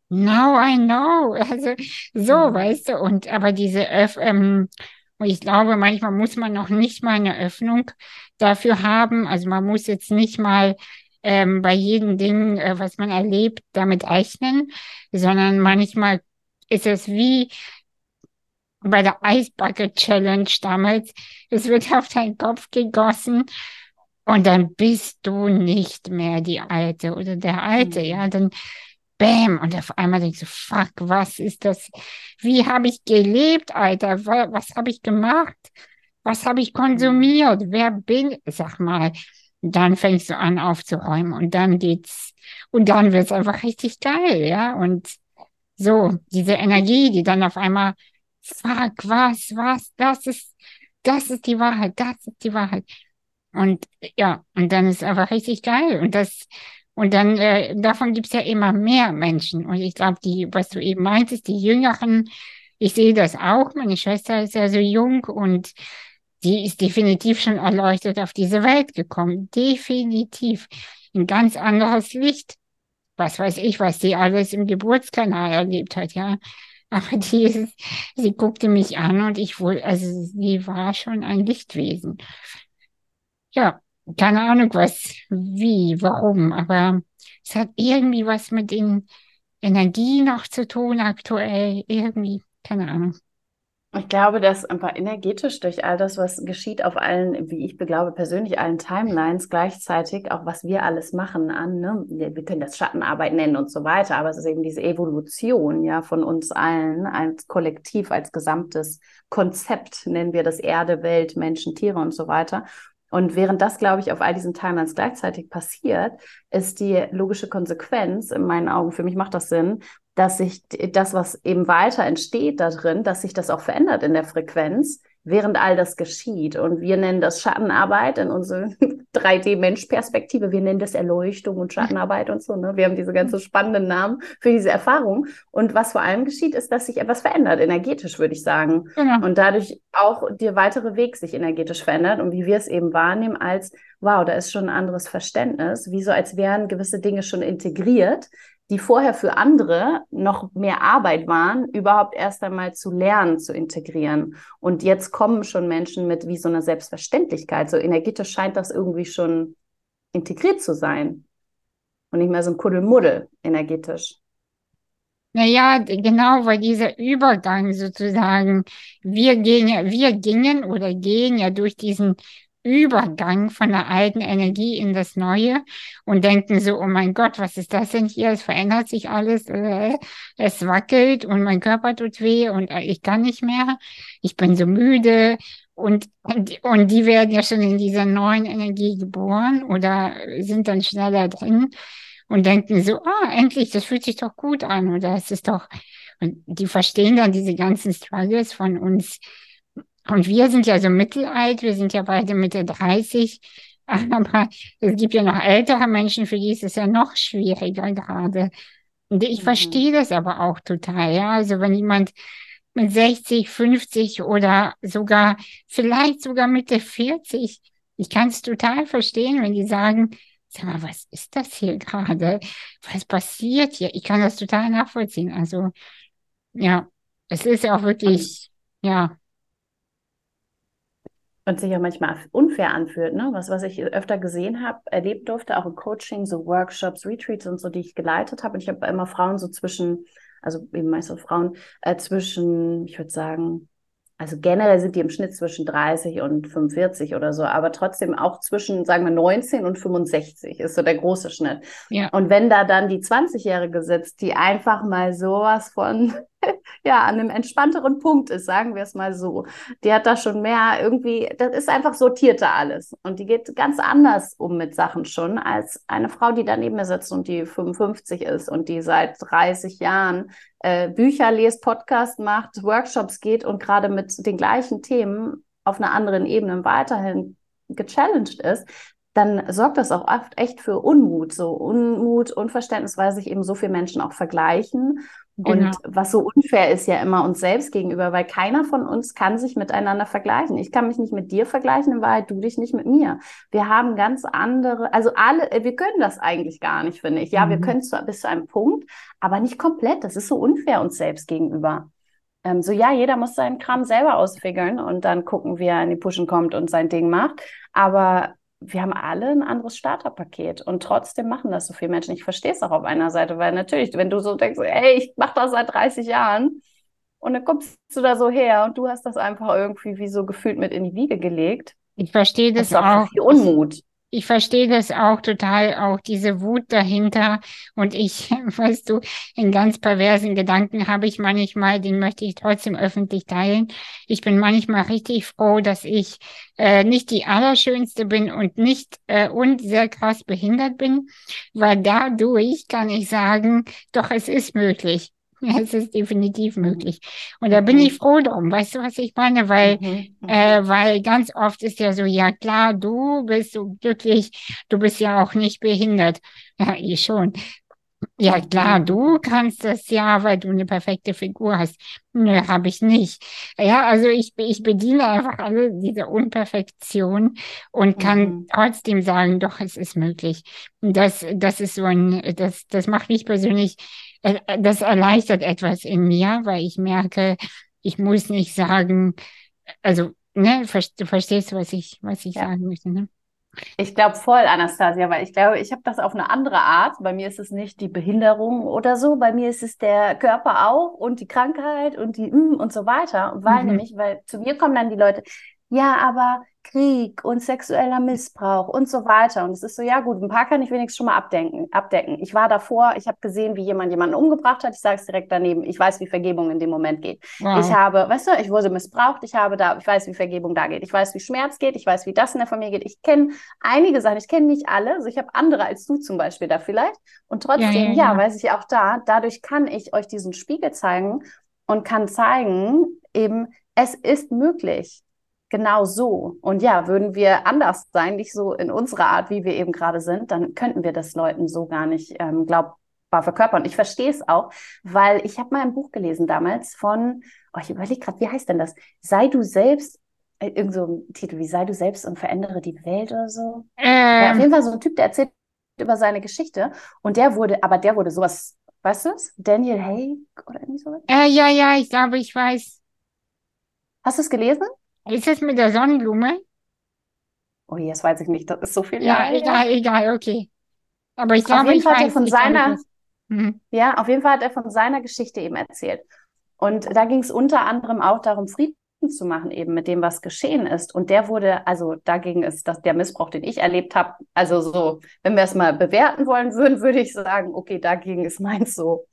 now I know. Also, so, mhm. weißt du, und, aber diese, Öff ähm, ich glaube, manchmal muss man noch nicht mal eine Öffnung dafür haben. Also man muss jetzt nicht mal ähm, bei jedem Ding, äh, was man erlebt, damit rechnen, sondern manchmal ist es wie bei der Ice Bucket Challenge damals. Es wird auf deinen Kopf gegossen und dann bist du nicht mehr die Alte oder der Alte, mhm. ja, dann Bäm, und auf einmal denkst du, fuck, was ist das? Wie habe ich gelebt, Alter? Was, habe ich gemacht? Was habe ich konsumiert? Wer bin, sag mal. Dann fängst du an aufzuräumen und dann geht's, und dann wird's einfach richtig geil, ja, und so, diese Energie, die dann auf einmal, fuck, was, was, das ist, das ist die Wahrheit, das ist die Wahrheit. Und ja, und dann ist einfach richtig geil. Und das, und dann, äh, davon gibt's ja immer mehr Menschen. Und ich glaube, die, was du eben meintest, die Jüngeren, ich sehe das auch. Meine Schwester ist ja so jung und die ist definitiv schon erleuchtet auf diese Welt gekommen. Definitiv. Ein ganz anderes Licht. Was weiß ich, was sie alles im Geburtskanal erlebt hat, ja. Aber die ist, sie guckte mich an und ich wohl, also sie war schon ein Lichtwesen ja, keine Ahnung was, wie, warum, aber es hat irgendwie was mit den Energien noch zu tun aktuell, irgendwie, keine Ahnung. Ich glaube, dass einfach energetisch durch all das, was geschieht auf allen, wie ich glaube, persönlich allen Timelines gleichzeitig, auch was wir alles machen an, ne? wir können das Schattenarbeit nennen und so weiter, aber es ist eben diese Evolution ja von uns allen als Kollektiv, als gesamtes Konzept, nennen wir das Erde, Welt, Menschen, Tiere und so weiter. Und während das, glaube ich, auf all diesen Timelines gleichzeitig passiert, ist die logische Konsequenz, in meinen Augen, für mich macht das Sinn, dass sich das, was eben weiter entsteht da drin, dass sich das auch verändert in der Frequenz, während all das geschieht. Und wir nennen das Schattenarbeit in unserer 3D-Mensch-Perspektive. Wir nennen das Erleuchtung und Schattenarbeit und so. Ne? Wir haben diese ganzen spannenden Namen für diese Erfahrung. Und was vor allem geschieht, ist, dass sich etwas verändert, energetisch, würde ich sagen. Genau. Und dadurch auch der weitere Weg sich energetisch verändert und wie wir es eben wahrnehmen als, wow, da ist schon ein anderes Verständnis, wie so als wären gewisse Dinge schon integriert, die vorher für andere noch mehr Arbeit waren, überhaupt erst einmal zu lernen, zu integrieren. Und jetzt kommen schon Menschen mit wie so einer Selbstverständlichkeit. So energetisch scheint das irgendwie schon integriert zu sein. Und nicht mehr so ein Kuddelmuddel energetisch. Naja, genau, weil dieser Übergang sozusagen, wir gehen ja, wir gingen oder gehen ja durch diesen Übergang von der alten Energie in das Neue und denken so, oh mein Gott, was ist das denn hier? Es verändert sich alles, äh, es wackelt und mein Körper tut weh und äh, ich kann nicht mehr, ich bin so müde und, und die werden ja schon in dieser neuen Energie geboren oder sind dann schneller drin und denken so, ah, endlich, das fühlt sich doch gut an oder es ist doch, und die verstehen dann diese ganzen Struggles von uns und wir sind ja so mittelalt, wir sind ja beide Mitte 30, aber es gibt ja noch ältere Menschen, für die ist es ja noch schwieriger gerade. Und ich mhm. verstehe das aber auch total, ja. Also wenn jemand mit 60, 50 oder sogar, vielleicht sogar Mitte 40, ich kann es total verstehen, wenn die sagen, sag mal, was ist das hier gerade? Was passiert hier? Ich kann das total nachvollziehen. Also, ja, es ist auch wirklich, ja und sich auch manchmal unfair anfühlt, ne? Was, was ich öfter gesehen habe, erlebt durfte, auch im Coaching, so Workshops, Retreats und so, die ich geleitet habe. Und ich habe immer Frauen so zwischen, also eben meistens Frauen, äh, zwischen, ich würde sagen, also generell sind die im Schnitt zwischen 30 und 45 oder so, aber trotzdem auch zwischen, sagen wir, 19 und 65 ist so der große Schnitt. Ja. Und wenn da dann die 20-Jährige sitzt, die einfach mal sowas von ja, an einem entspannteren Punkt ist, sagen wir es mal so. Die hat da schon mehr irgendwie, das ist einfach sortierter alles. Und die geht ganz anders um mit Sachen schon als eine Frau, die daneben mir sitzt und die 55 ist und die seit 30 Jahren äh, Bücher liest, Podcast macht, Workshops geht und gerade mit den gleichen Themen auf einer anderen Ebene weiterhin gechallenged ist, dann sorgt das auch oft echt für Unmut, so Unmut, Unverständnis, weil sich eben so viele Menschen auch vergleichen Genau. Und was so unfair ist ja immer uns selbst gegenüber, weil keiner von uns kann sich miteinander vergleichen. Ich kann mich nicht mit dir vergleichen, in Wahrheit du dich nicht mit mir. Wir haben ganz andere, also alle, äh, wir können das eigentlich gar nicht, finde ich. Ja, mhm. wir können es bis zu einem Punkt, aber nicht komplett. Das ist so unfair uns selbst gegenüber. Ähm, so, ja, jeder muss seinen Kram selber ausfiggeln und dann gucken, wie er in die Pushen kommt und sein Ding macht. Aber wir haben alle ein anderes Starterpaket und trotzdem machen das so viele Menschen. Ich verstehe es auch auf einer Seite, weil natürlich, wenn du so denkst, ey, ich mache das seit 30 Jahren und dann kommst du da so her und du hast das einfach irgendwie wie so gefühlt mit in die Wiege gelegt. Ich verstehe das, das auch. Viel Unmut ich verstehe das auch total, auch diese Wut dahinter. Und ich, weißt du, in ganz perversen Gedanken habe ich manchmal, den möchte ich trotzdem öffentlich teilen. Ich bin manchmal richtig froh, dass ich äh, nicht die Allerschönste bin und nicht äh, und sehr krass behindert bin, weil dadurch kann ich sagen, doch, es ist möglich. Es ist definitiv möglich. Und da bin ich froh drum. Weißt du, was ich meine? Weil, mhm. mhm. äh, weil ganz oft ist ja so, ja klar, du bist so glücklich, du bist ja auch nicht behindert. Ja, ich schon. Ja, klar, du kannst das ja, weil du eine perfekte Figur hast. Nö, habe ich nicht. Ja, also ich, ich bediene einfach alle diese Unperfektion und kann mhm. trotzdem sagen, doch, es ist möglich. Das, das ist so ein, das, das macht mich persönlich äh, das erleichtert etwas in mir, weil ich merke, ich muss nicht sagen, also, ne, du verstehst, was ich, was ich ja. sagen möchte, ne? Ich glaube voll, Anastasia, weil ich glaube, ich habe das auf eine andere Art. Bei mir ist es nicht die Behinderung oder so, bei mir ist es der Körper auch und die Krankheit und die mm, und so weiter. Weil mhm. nämlich, weil zu mir kommen dann die Leute, ja, aber Krieg und sexueller Missbrauch und so weiter. Und es ist so, ja gut, ein paar kann ich wenigstens schon mal abdenken, abdecken. Ich war davor, ich habe gesehen, wie jemand jemanden umgebracht hat. Ich sage es direkt daneben. Ich weiß, wie Vergebung in dem Moment geht. Wow. Ich habe, weißt du, ich wurde missbraucht. Ich habe da, ich weiß, wie Vergebung da geht. Ich weiß, wie Schmerz geht. Ich weiß, wie das in der Familie geht. Ich kenne einige Sachen. Ich kenne nicht alle. Also ich habe andere als du zum Beispiel da vielleicht. Und trotzdem, ja, ja, ja. ja, weiß ich auch da. Dadurch kann ich euch diesen Spiegel zeigen und kann zeigen, eben, es ist möglich genau so. Und ja, würden wir anders sein, nicht so in unserer Art, wie wir eben gerade sind, dann könnten wir das Leuten so gar nicht ähm, glaubbar verkörpern. Ich verstehe es auch, weil ich habe mal ein Buch gelesen damals von, oh, ich überlege gerade, wie heißt denn das? Sei du selbst, äh, irgend so ein Titel wie Sei du selbst und verändere die Welt oder so. Ähm. Ja, auf jeden Fall so ein Typ, der erzählt über seine Geschichte und der wurde, aber der wurde sowas, weißt du es? Daniel Hay oder irgendwie sowas? Äh, ja, ja, ich glaube, ich weiß. Hast du es gelesen? Ist es mit der Sonnenblume? Oh, jetzt weiß ich nicht, das ist so viel. Ja, egal, egal, okay. Aber ich glaube, auf jeden Fall weiß, hat er von seiner, mhm. ja, auf jeden Fall hat er von seiner Geschichte eben erzählt. Und da ging es unter anderem auch darum, Frieden zu machen, eben mit dem, was geschehen ist. Und der wurde, also dagegen ist das der Missbrauch, den ich erlebt habe. Also so, wenn wir es mal bewerten wollen würden, würde ich sagen, okay, dagegen ist meins so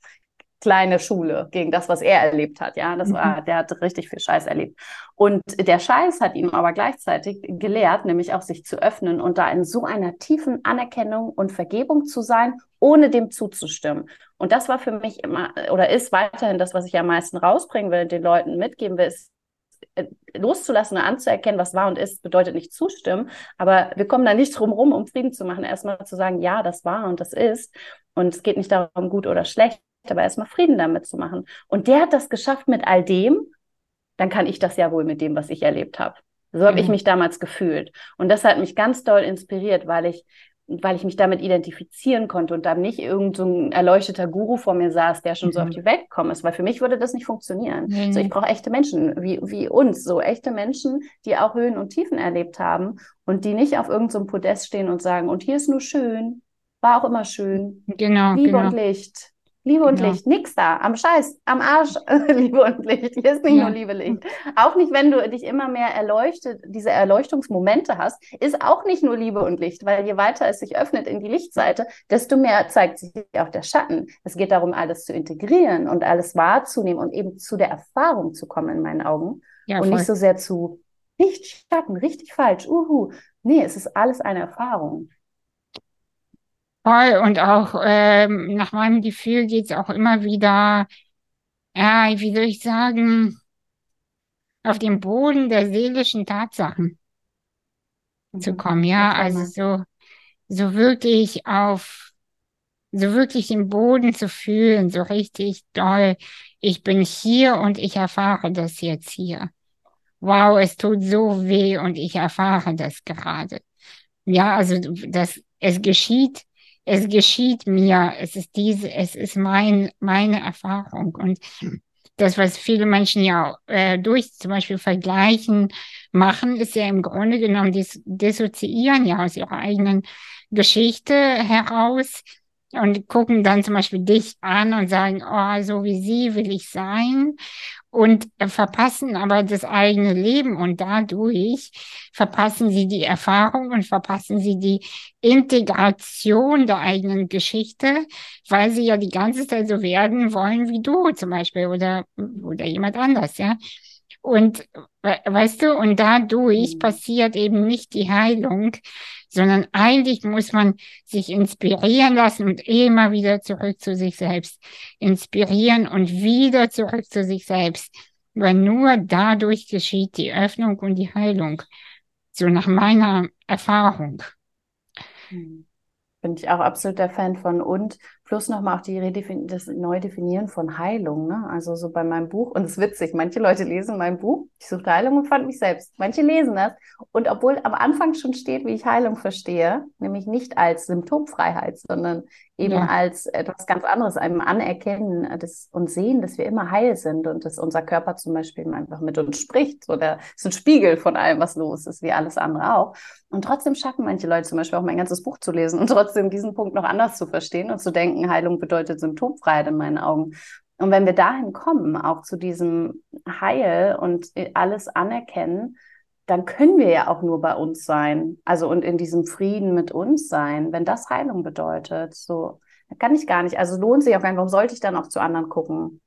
kleine Schule gegen das, was er erlebt hat. Ja, das war, mhm. der hat richtig viel Scheiß erlebt. Und der Scheiß hat ihm aber gleichzeitig gelehrt, nämlich auch sich zu öffnen und da in so einer tiefen Anerkennung und Vergebung zu sein, ohne dem zuzustimmen. Und das war für mich immer oder ist weiterhin das, was ich am meisten rausbringen will, den Leuten mitgeben will, ist äh, loszulassen und anzuerkennen, was war und ist, bedeutet nicht zustimmen. Aber wir kommen da nicht drum rum, um Frieden zu machen, erstmal zu sagen, ja, das war und das ist. Und es geht nicht darum, gut oder schlecht, aber erstmal Frieden damit zu machen. Und der hat das geschafft mit all dem, dann kann ich das ja wohl mit dem, was ich erlebt habe. So habe mhm. ich mich damals gefühlt. Und das hat mich ganz doll inspiriert, weil ich, weil ich mich damit identifizieren konnte und da nicht irgendein so erleuchteter Guru vor mir saß, der schon mhm. so auf die Welt gekommen ist, weil für mich würde das nicht funktionieren. Mhm. So, ich brauche echte Menschen, wie, wie uns, so echte Menschen, die auch Höhen und Tiefen erlebt haben und die nicht auf irgendeinem so Podest stehen und sagen, und hier ist nur schön, war auch immer schön. Genau. Liebe genau. und Licht. Liebe und ja. Licht, nix da, am Scheiß, am Arsch, Liebe und Licht. Hier ist nicht ja. nur Liebe Licht. Auch nicht, wenn du dich immer mehr erleuchtet, diese Erleuchtungsmomente hast, ist auch nicht nur Liebe und Licht, weil je weiter es sich öffnet in die Lichtseite, desto mehr zeigt sich auch der Schatten. Es geht darum, alles zu integrieren und alles wahrzunehmen und eben zu der Erfahrung zu kommen in meinen Augen. Ja, und nicht so sehr zu nicht Schatten, richtig falsch, uhu. Nee, es ist alles eine Erfahrung. Voll und auch ähm, nach meinem Gefühl geht es auch immer wieder, ja, wie soll ich sagen, auf den Boden der seelischen Tatsachen zu mhm. kommen. Ja, also so, so wirklich auf, so wirklich den Boden zu fühlen, so richtig doll. Ich bin hier und ich erfahre das jetzt hier. Wow, es tut so weh und ich erfahre das gerade. Ja, also das, es geschieht es geschieht mir, es ist diese, es ist mein, meine Erfahrung. Und das, was viele Menschen ja äh, durch zum Beispiel Vergleichen machen, ist ja im Grunde genommen dis dissoziieren ja aus ihrer eigenen Geschichte heraus und gucken dann zum Beispiel dich an und sagen, oh, so wie sie will ich sein und verpassen aber das eigene Leben und dadurch verpassen sie die Erfahrung und verpassen sie die Integration der eigenen Geschichte, weil sie ja die ganze Zeit so werden wollen wie du zum Beispiel oder, oder jemand anders, ja. Und weißt du, und dadurch mhm. passiert eben nicht die Heilung, sondern eigentlich muss man sich inspirieren lassen und immer wieder zurück zu sich selbst inspirieren und wieder zurück zu sich selbst, weil nur dadurch geschieht die Öffnung und die Heilung, so nach meiner Erfahrung. Bin ich auch absolut der Fan von. Und Plus nochmal auch die Redefin das Neudefinieren von Heilung. Ne? Also so bei meinem Buch, und es ist witzig, manche Leute lesen mein Buch, ich suchte Heilung und fand mich selbst. Manche lesen das. Und obwohl am Anfang schon steht, wie ich Heilung verstehe, nämlich nicht als Symptomfreiheit, sondern eben ja. als etwas ganz anderes, einem Anerkennen des, und Sehen, dass wir immer heil sind und dass unser Körper zum Beispiel einfach mit uns spricht. So der ist ein Spiegel von allem, was los ist, wie alles andere auch. Und trotzdem schaffen manche Leute zum Beispiel auch mein ganzes Buch zu lesen und trotzdem diesen Punkt noch anders zu verstehen und zu denken, Heilung bedeutet Symptomfreiheit in meinen Augen. Und wenn wir dahin kommen, auch zu diesem Heil und alles anerkennen, dann können wir ja auch nur bei uns sein. Also und in diesem Frieden mit uns sein, wenn das Heilung bedeutet. So, kann ich gar nicht. Also lohnt sich auch gar nicht. Warum sollte ich dann auch zu anderen gucken?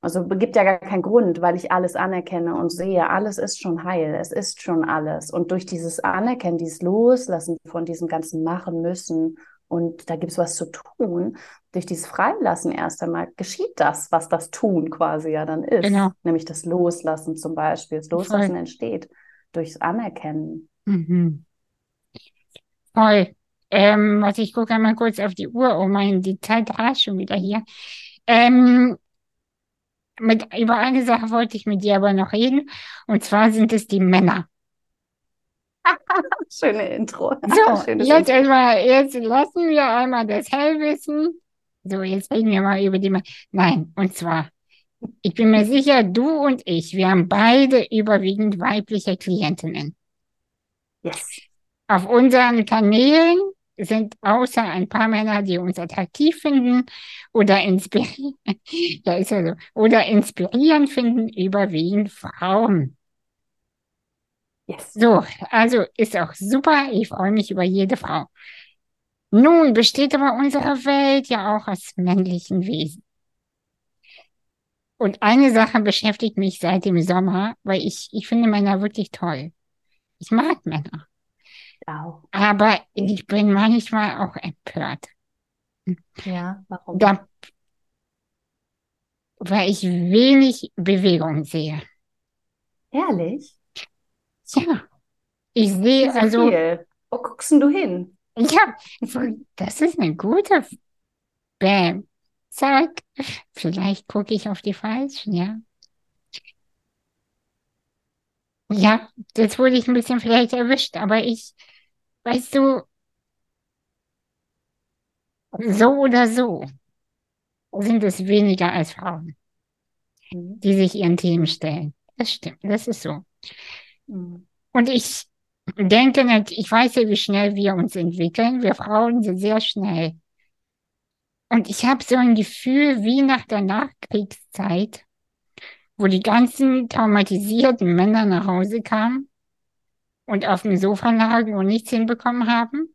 Also gibt ja gar keinen Grund, weil ich alles anerkenne und sehe, alles ist schon heil, es ist schon alles. Und durch dieses Anerkennen, dieses Loslassen von diesem ganzen Machen müssen und da gibt es was zu tun. Durch dieses Freilassen erst einmal geschieht das, was das Tun quasi ja dann ist. Genau. Nämlich das Loslassen zum Beispiel. Das Loslassen Voll. entsteht durchs Anerkennen. Mhm. Voll. Ähm, also ich gucke einmal kurz auf die Uhr. Oh mein, die Zeit rast schon wieder hier. Ähm, mit, über eine Sache wollte ich mit dir aber noch reden. Und zwar sind es die Männer. Schöne Intro. So, Schönes jetzt, Intro. Einmal, jetzt lassen wir einmal das Hellwissen. So, jetzt reden wir mal über die. Ma Nein, und zwar, ich bin mir sicher, du und ich, wir haben beide überwiegend weibliche Klientinnen. Yes. Auf unseren Kanälen sind außer ein paar Männer, die uns attraktiv finden oder inspirieren, ja, ist ja so, oder inspirieren finden, überwiegend Frauen. Yes. So, also ist auch super. Ich freue mich über jede Frau. Nun besteht aber unsere Welt ja auch aus männlichen Wesen. Und eine Sache beschäftigt mich seit dem Sommer, weil ich, ich finde Männer wirklich toll. Ich mag Männer. Auch. Aber ich bin manchmal auch empört. Ja, warum? Da, weil ich wenig Bewegung sehe. Ehrlich? Ja, ich sehe also. Viel. Wo guckst du hin? Ja, das ist eine gute. Bam. Zack. Vielleicht gucke ich auf die falschen, ja. Ja, das wurde ich ein bisschen vielleicht erwischt, aber ich, weißt du, so oder so sind es weniger als Frauen, mhm. die sich ihren Themen stellen. Das stimmt, das ist so. Und ich denke nicht, ich weiß ja, wie schnell wir uns entwickeln. Wir Frauen sind sehr schnell. Und ich habe so ein Gefühl wie nach der Nachkriegszeit, wo die ganzen traumatisierten Männer nach Hause kamen und auf dem Sofa lagen und nichts hinbekommen haben,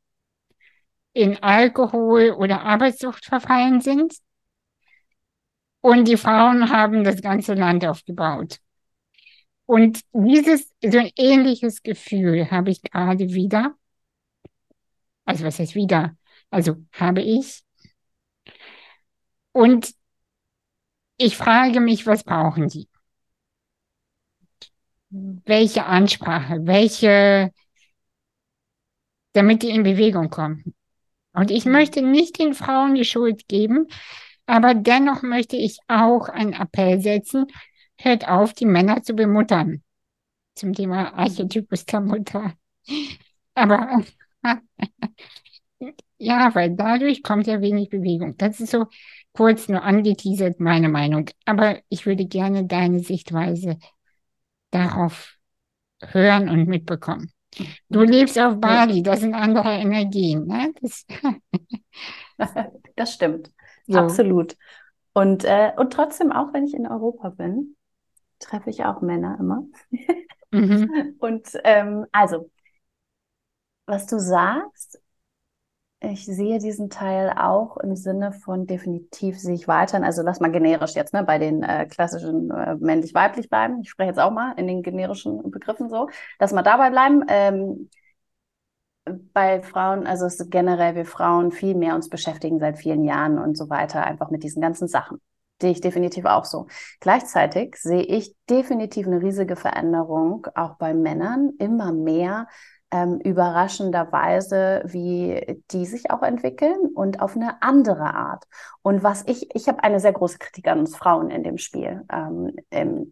in Alkohol oder Arbeitssucht verfallen sind. Und die Frauen haben das ganze Land aufgebaut. Und dieses, so ein ähnliches Gefühl habe ich gerade wieder. Also was heißt wieder? Also habe ich. Und ich frage mich, was brauchen die? Welche Ansprache, welche, damit die in Bewegung kommen. Und ich möchte nicht den Frauen die Schuld geben, aber dennoch möchte ich auch einen Appell setzen, hört auf, die Männer zu bemuttern. Zum Thema Archetypus der Mutter. Aber ja, weil dadurch kommt ja wenig Bewegung. Das ist so kurz nur angeteasert, meine Meinung. Aber ich würde gerne deine Sichtweise darauf hören und mitbekommen. Du lebst auf Bali, das sind andere Energien. Ne? Das, das stimmt, so. absolut. Und, äh, und trotzdem, auch wenn ich in Europa bin, treffe ich auch Männer immer. Mhm. Und ähm, also, was du sagst, ich sehe diesen Teil auch im Sinne von definitiv sich weiterhin, also lass mal generisch jetzt, ne, bei den äh, klassischen äh, männlich-weiblich bleiben. Ich spreche jetzt auch mal in den generischen Begriffen so, dass wir dabei bleiben. Ähm, bei Frauen, also generell wir Frauen viel mehr uns beschäftigen seit vielen Jahren und so weiter, einfach mit diesen ganzen Sachen sehe ich definitiv auch so. Gleichzeitig sehe ich definitiv eine riesige Veränderung auch bei Männern, immer mehr ähm, überraschenderweise, wie die sich auch entwickeln und auf eine andere Art. Und was ich, ich habe eine sehr große Kritik an uns Frauen in dem Spiel. Ähm,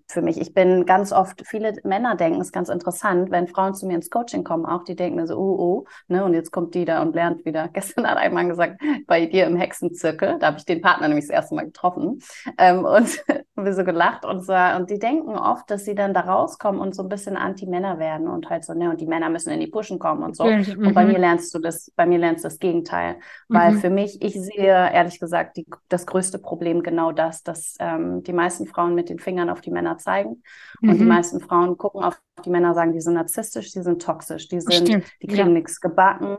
für mich, ich bin ganz oft, viele Männer denken, es ist ganz interessant, wenn Frauen zu mir ins Coaching kommen, auch die denken so, oh, oh, ne, und jetzt kommt die da und lernt wieder. Gestern hat ein Mann gesagt, bei dir im Hexenzirkel, da habe ich den Partner nämlich das erste Mal getroffen ähm, und wir so gelacht und so, und die denken oft, dass sie dann da rauskommen und so ein bisschen Anti-Männer werden und halt so, ne, und die Männer müssen in die Pushen kommen und so. Mhm. Und bei mir lernst du das, bei mir lernst du das Gegenteil. Weil mhm. für mich, ich sehe ehrlich gesagt die, das größte Problem genau das, dass ähm, die meisten Frauen mit den Fingern auf die Männer zeigen mhm. und die mhm. meisten Frauen gucken auf die Männer, sagen, die sind narzisstisch, die sind toxisch, die sind, Stimmt. die kriegen ja. nichts gebacken.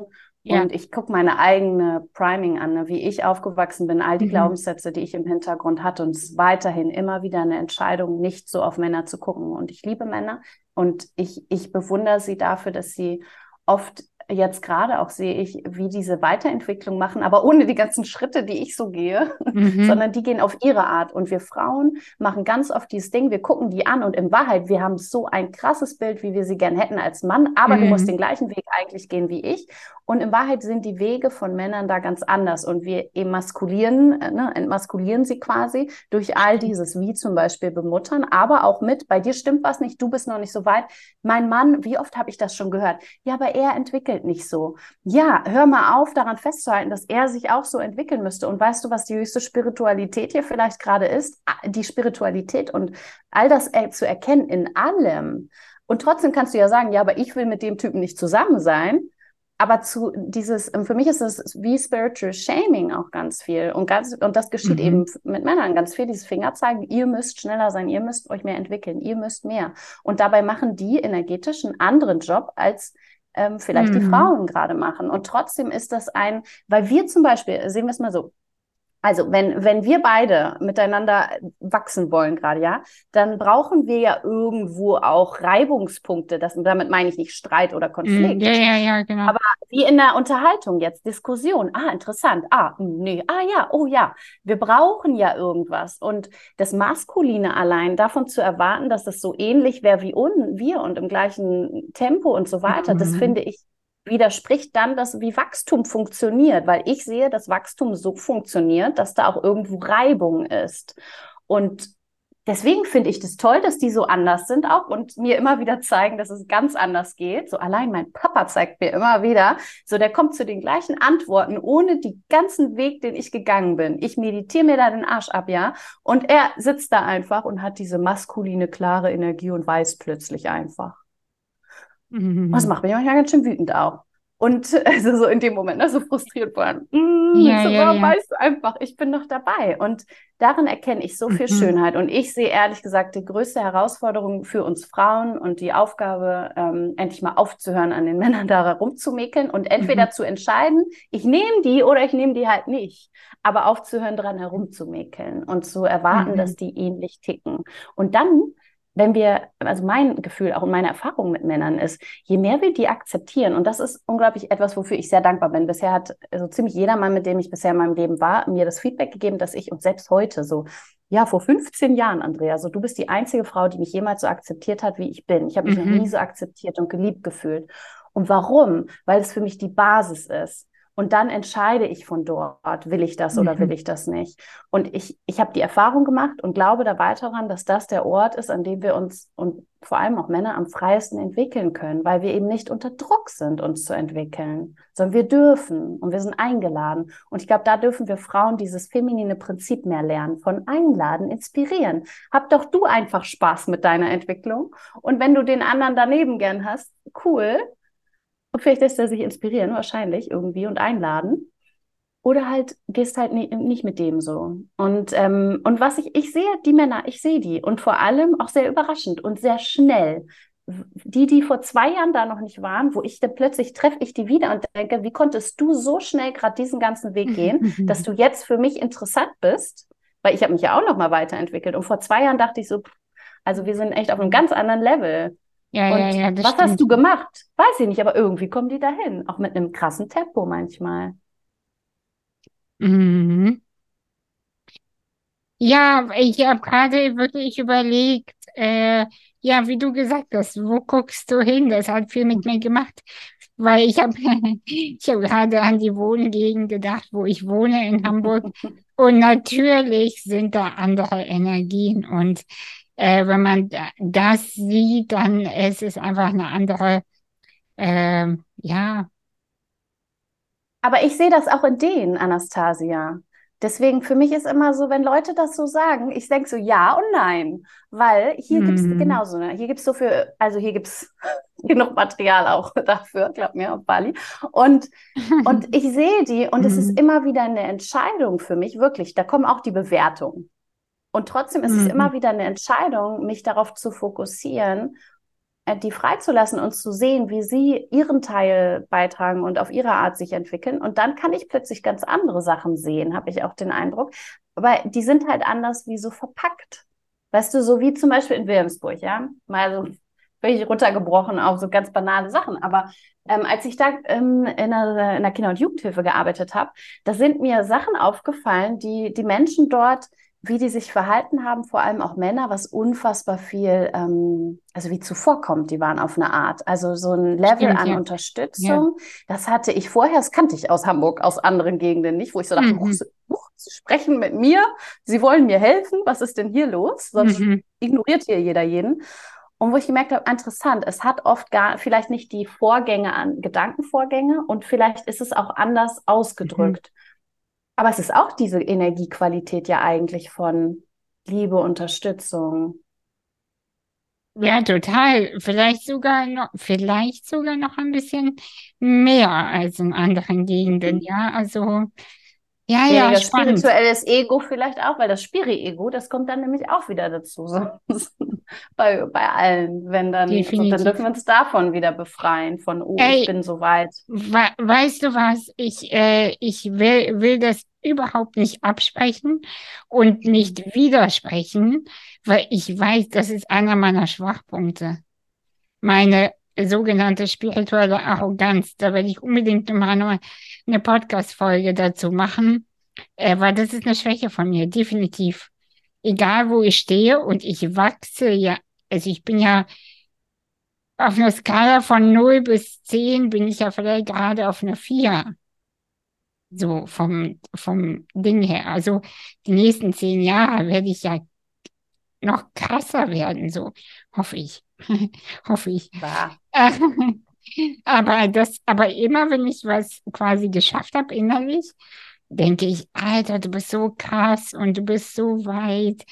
Ja. Und ich gucke meine eigene Priming an, ne, wie ich aufgewachsen bin, all die mhm. Glaubenssätze, die ich im Hintergrund hatte. Und es ist weiterhin immer wieder eine Entscheidung, nicht so auf Männer zu gucken. Und ich liebe Männer und ich, ich bewundere sie dafür, dass sie oft jetzt gerade auch sehe ich, wie diese Weiterentwicklung machen, aber ohne die ganzen Schritte, die ich so gehe, mhm. sondern die gehen auf ihre Art. Und wir Frauen machen ganz oft dieses Ding, wir gucken die an und in Wahrheit, wir haben so ein krasses Bild, wie wir sie gern hätten als Mann, aber mhm. du musst mhm. den gleichen Weg eigentlich gehen wie ich. Und in Wahrheit sind die Wege von Männern da ganz anders und wir emaskulieren, äh, ne, entmaskulieren sie quasi durch all dieses, wie zum Beispiel bemuttern, aber auch mit, bei dir stimmt was nicht, du bist noch nicht so weit. Mein Mann, wie oft habe ich das schon gehört? Ja, aber er entwickelt nicht so. Ja, hör mal auf, daran festzuhalten, dass er sich auch so entwickeln müsste. Und weißt du, was die höchste Spiritualität hier vielleicht gerade ist? Die Spiritualität und all das äh, zu erkennen in allem. Und trotzdem kannst du ja sagen, ja, aber ich will mit dem Typen nicht zusammen sein aber zu dieses, ähm, für mich ist es wie Spiritual Shaming auch ganz viel. Und ganz, und das geschieht mhm. eben mit Männern ganz viel, dieses Fingerzeigen, ihr müsst schneller sein, ihr müsst euch mehr entwickeln, ihr müsst mehr. Und dabei machen die energetisch einen anderen Job, als ähm, vielleicht mhm. die Frauen gerade machen. Und trotzdem ist das ein, weil wir zum Beispiel, sehen wir es mal so, also wenn, wenn wir beide miteinander wachsen wollen gerade, ja, dann brauchen wir ja irgendwo auch Reibungspunkte. Das, damit meine ich nicht Streit oder Konflikt. Ja, ja, ja, genau. Aber wie in der Unterhaltung jetzt, Diskussion. Ah, interessant. Ah, hm, nee. Ah, ja, oh ja. Wir brauchen ja irgendwas. Und das Maskuline allein, davon zu erwarten, dass das so ähnlich wäre wie un, wir und im gleichen Tempo und so weiter, mhm. das finde ich widerspricht dann das, wie Wachstum funktioniert, weil ich sehe, dass Wachstum so funktioniert, dass da auch irgendwo Reibung ist. Und deswegen finde ich das toll, dass die so anders sind auch und mir immer wieder zeigen, dass es ganz anders geht. So allein mein Papa zeigt mir immer wieder, so der kommt zu den gleichen Antworten ohne die ganzen Weg, den ich gegangen bin. Ich meditiere mir da den Arsch ab, ja. Und er sitzt da einfach und hat diese maskuline, klare Energie und weiß plötzlich einfach. Mhm. Das macht mich manchmal ganz schön wütend auch. Und also so in dem Moment, ne, so frustriert waren. Mm, ja, so, ja, ja. weißt du einfach, ich bin noch dabei. Und darin erkenne ich so viel mhm. Schönheit. Und ich sehe ehrlich gesagt die größte Herausforderung für uns Frauen und die Aufgabe, ähm, endlich mal aufzuhören, an den Männern da rumzumäkeln und entweder mhm. zu entscheiden, ich nehme die oder ich nehme die halt nicht. Aber aufzuhören, dran herumzumäkeln und zu erwarten, mhm. dass die ähnlich ticken. Und dann wenn wir, also mein Gefühl auch und meine Erfahrung mit Männern ist, je mehr wir die akzeptieren, und das ist unglaublich etwas, wofür ich sehr dankbar bin. Bisher hat so also ziemlich jeder Mann, mit dem ich bisher in meinem Leben war, mir das Feedback gegeben, dass ich und selbst heute so, ja, vor 15 Jahren, Andrea, so du bist die einzige Frau, die mich jemals so akzeptiert hat, wie ich bin. Ich habe mich mhm. noch nie so akzeptiert und geliebt gefühlt. Und warum? Weil es für mich die Basis ist. Und dann entscheide ich von dort, will ich das oder mhm. will ich das nicht. Und ich, ich habe die Erfahrung gemacht und glaube da weiter daran, dass das der Ort ist, an dem wir uns und vor allem auch Männer am freiesten entwickeln können, weil wir eben nicht unter Druck sind, uns zu entwickeln, sondern wir dürfen und wir sind eingeladen. Und ich glaube, da dürfen wir Frauen dieses feminine Prinzip mehr lernen, von einladen, inspirieren. Hab doch du einfach Spaß mit deiner Entwicklung. Und wenn du den anderen daneben gern hast, cool, und vielleicht lässt er sich inspirieren, wahrscheinlich irgendwie und einladen. Oder halt gehst halt nie, nicht mit dem so. Und, ähm, und was ich, ich sehe die Männer, ich sehe die. Und vor allem auch sehr überraschend und sehr schnell. Die, die vor zwei Jahren da noch nicht waren, wo ich dann plötzlich treffe ich die wieder und denke, wie konntest du so schnell gerade diesen ganzen Weg gehen, dass du jetzt für mich interessant bist? Weil ich habe mich ja auch noch mal weiterentwickelt. Und vor zwei Jahren dachte ich so, also wir sind echt auf einem ganz anderen Level. Ja, und ja, ja, was stimmt. hast du gemacht? Weiß ich nicht, aber irgendwie kommen die dahin. Auch mit einem krassen Tempo manchmal. Mhm. Ja, ich habe gerade wirklich überlegt, äh, ja, wie du gesagt hast, wo guckst du hin? Das hat viel mit mir gemacht, weil ich habe ich hab gerade an die Wohngegend gedacht, wo ich wohne in Hamburg. Und natürlich sind da andere Energien. Und äh, wenn man das sieht, dann ist es einfach eine andere, äh, ja. Aber ich sehe das auch in denen, Anastasia. Deswegen für mich ist immer so, wenn Leute das so sagen, ich denke so ja und nein, weil hier mhm. gibt es genauso, ne? hier gibt es so für, also hier gibt es genug Material auch dafür, glaub mir, auf Bali. Und, und ich sehe die und es ist mhm. immer wieder eine Entscheidung für mich, wirklich, da kommen auch die Bewertungen. Und trotzdem ist mhm. es immer wieder eine Entscheidung, mich darauf zu fokussieren äh, die freizulassen und zu sehen, wie sie ihren Teil beitragen und auf ihre Art sich entwickeln. Und dann kann ich plötzlich ganz andere Sachen sehen, habe ich auch den Eindruck. Aber die sind halt anders wie so verpackt. Weißt du, so wie zum Beispiel in Wilhelmsburg, ja? Mal so völlig runtergebrochen auf so ganz banale Sachen. Aber ähm, als ich da ähm, in, der, in der Kinder- und Jugendhilfe gearbeitet habe, da sind mir Sachen aufgefallen, die die Menschen dort wie die sich verhalten haben, vor allem auch Männer, was unfassbar viel, ähm, also wie zuvorkommt, die waren auf eine Art. Also so ein Level Stimmt, an ja. Unterstützung, ja. das hatte ich vorher, das kannte ich aus Hamburg, aus anderen Gegenden nicht, wo ich so dachte, mhm. Sie sprechen mit mir, Sie wollen mir helfen, was ist denn hier los? Sonst mhm. ignoriert hier jeder jeden. Und wo ich gemerkt habe, interessant, es hat oft gar vielleicht nicht die Vorgänge an Gedankenvorgänge und vielleicht ist es auch anders ausgedrückt. Mhm. Aber es ist auch diese Energiequalität ja eigentlich von Liebe, Unterstützung. Ja, total. Vielleicht sogar noch, vielleicht sogar noch ein bisschen mehr als in anderen Gegenden. Mhm. Ja, also ja, ja, ja spannend. spirituelles Ego vielleicht auch, weil das Spiri-Ego, das kommt dann nämlich auch wieder dazu. Bei, bei allen, wenn dann, und dann dürfen wir uns davon wieder befreien, von, oh, Ey, ich bin so weit. We weißt du was, ich, äh, ich will, will das überhaupt nicht absprechen und nicht widersprechen, weil ich weiß, das ist einer meiner Schwachpunkte. Meine sogenannte spirituelle Arroganz. Da werde ich unbedingt mal eine Podcast-Folge dazu machen, äh, weil das ist eine Schwäche von mir, definitiv. Egal wo ich stehe und ich wachse ja, also ich bin ja auf einer Skala von 0 bis 10 bin ich ja vielleicht gerade auf einer 4. So vom, vom Ding her. Also die nächsten zehn Jahre werde ich ja noch krasser werden, so hoffe ich. hoffe ich. aber das, aber immer wenn ich was quasi geschafft habe innerlich, denke ich, Alter, du bist so krass und du bist so weit.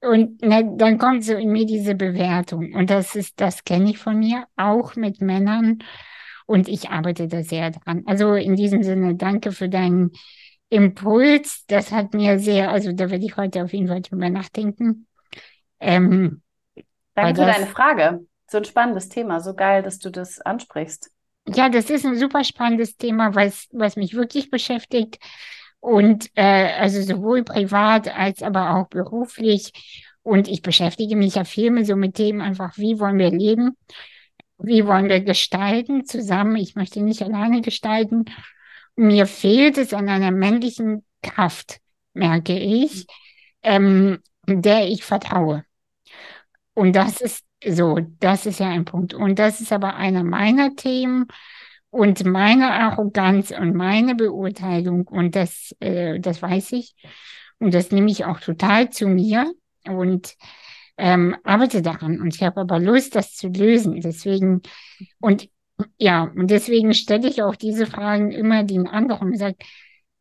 Und na, dann kommt so in mir diese Bewertung. Und das ist, das kenne ich von mir, auch mit Männern. Und ich arbeite da sehr dran. Also in diesem Sinne, danke für deinen Impuls. Das hat mir sehr, also da werde ich heute auf jeden Fall drüber nachdenken. Ähm, Danke für deine Frage. So ein spannendes Thema. So geil, dass du das ansprichst. Ja, das ist ein super spannendes Thema, was, was mich wirklich beschäftigt. Und äh, also sowohl privat als aber auch beruflich. Und ich beschäftige mich ja viel mit so mit Themen einfach, wie wollen wir leben? Wie wollen wir gestalten zusammen? Ich möchte nicht alleine gestalten. Mir fehlt es an einer männlichen Kraft, merke ich, ähm, der ich vertraue. Und das ist so, das ist ja ein Punkt. Und das ist aber einer meiner Themen und meine Arroganz und meine Beurteilung. Und das, äh, das weiß ich. Und das nehme ich auch total zu mir und ähm, arbeite daran. Und ich habe aber Lust, das zu lösen. Deswegen, und ja, und deswegen stelle ich auch diese Fragen immer den anderen und sage,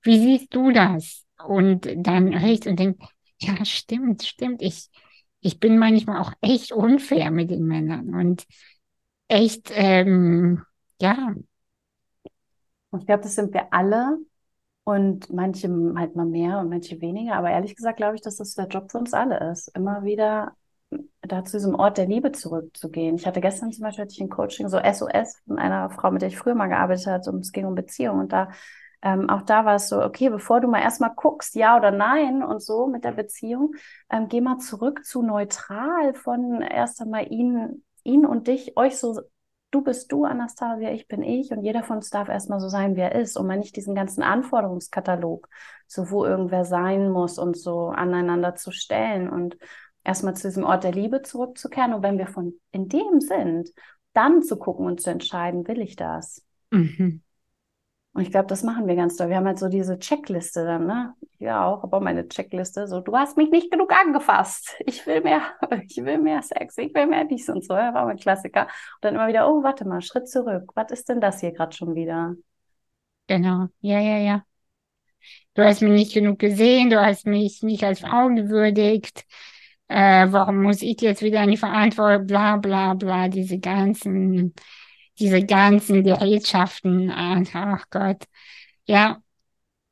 wie siehst du das? Und dann höre ich und denke, ja, stimmt, stimmt. Ich, ich bin manchmal auch echt unfair mit den Männern und echt, ähm, ja. Ich glaube, das sind wir alle und manche halt mal mehr und manche weniger. Aber ehrlich gesagt glaube ich, dass das der Job für uns alle ist, immer wieder da zu diesem Ort der Liebe zurückzugehen. Ich hatte gestern zum Beispiel hatte ich ein Coaching, so SOS von einer Frau, mit der ich früher mal gearbeitet habe, und es ging um Beziehungen und da ähm, auch da war es so, okay, bevor du mal erstmal guckst, ja oder nein und so mit der Beziehung, ähm, geh mal zurück zu neutral von erst einmal ihn, ihn und dich, euch so, du bist du, Anastasia, ich bin ich und jeder von uns darf erstmal so sein, wie er ist und mal nicht diesen ganzen Anforderungskatalog, so wo irgendwer sein muss und so aneinander zu stellen und erstmal zu diesem Ort der Liebe zurückzukehren. Und wenn wir von in dem sind, dann zu gucken und zu entscheiden, will ich das? Mhm. Und ich glaube, das machen wir ganz doll. Wir haben halt so diese Checkliste dann, ne? Ja, auch, aber meine Checkliste, so, du hast mich nicht genug angefasst. Ich will mehr, ich will mehr Sex, ich will mehr dies und so. Ja, war mein Klassiker. Und dann immer wieder, oh, warte mal, Schritt zurück. Was ist denn das hier gerade schon wieder? Genau, ja, ja, ja. Du hast mich nicht genug gesehen, du hast mich nicht als Frau gewürdigt. Äh, warum muss ich jetzt wieder in die Verantwortung, bla, bla, bla, diese ganzen diese ganzen Gerätschaften, ach Gott. Ja.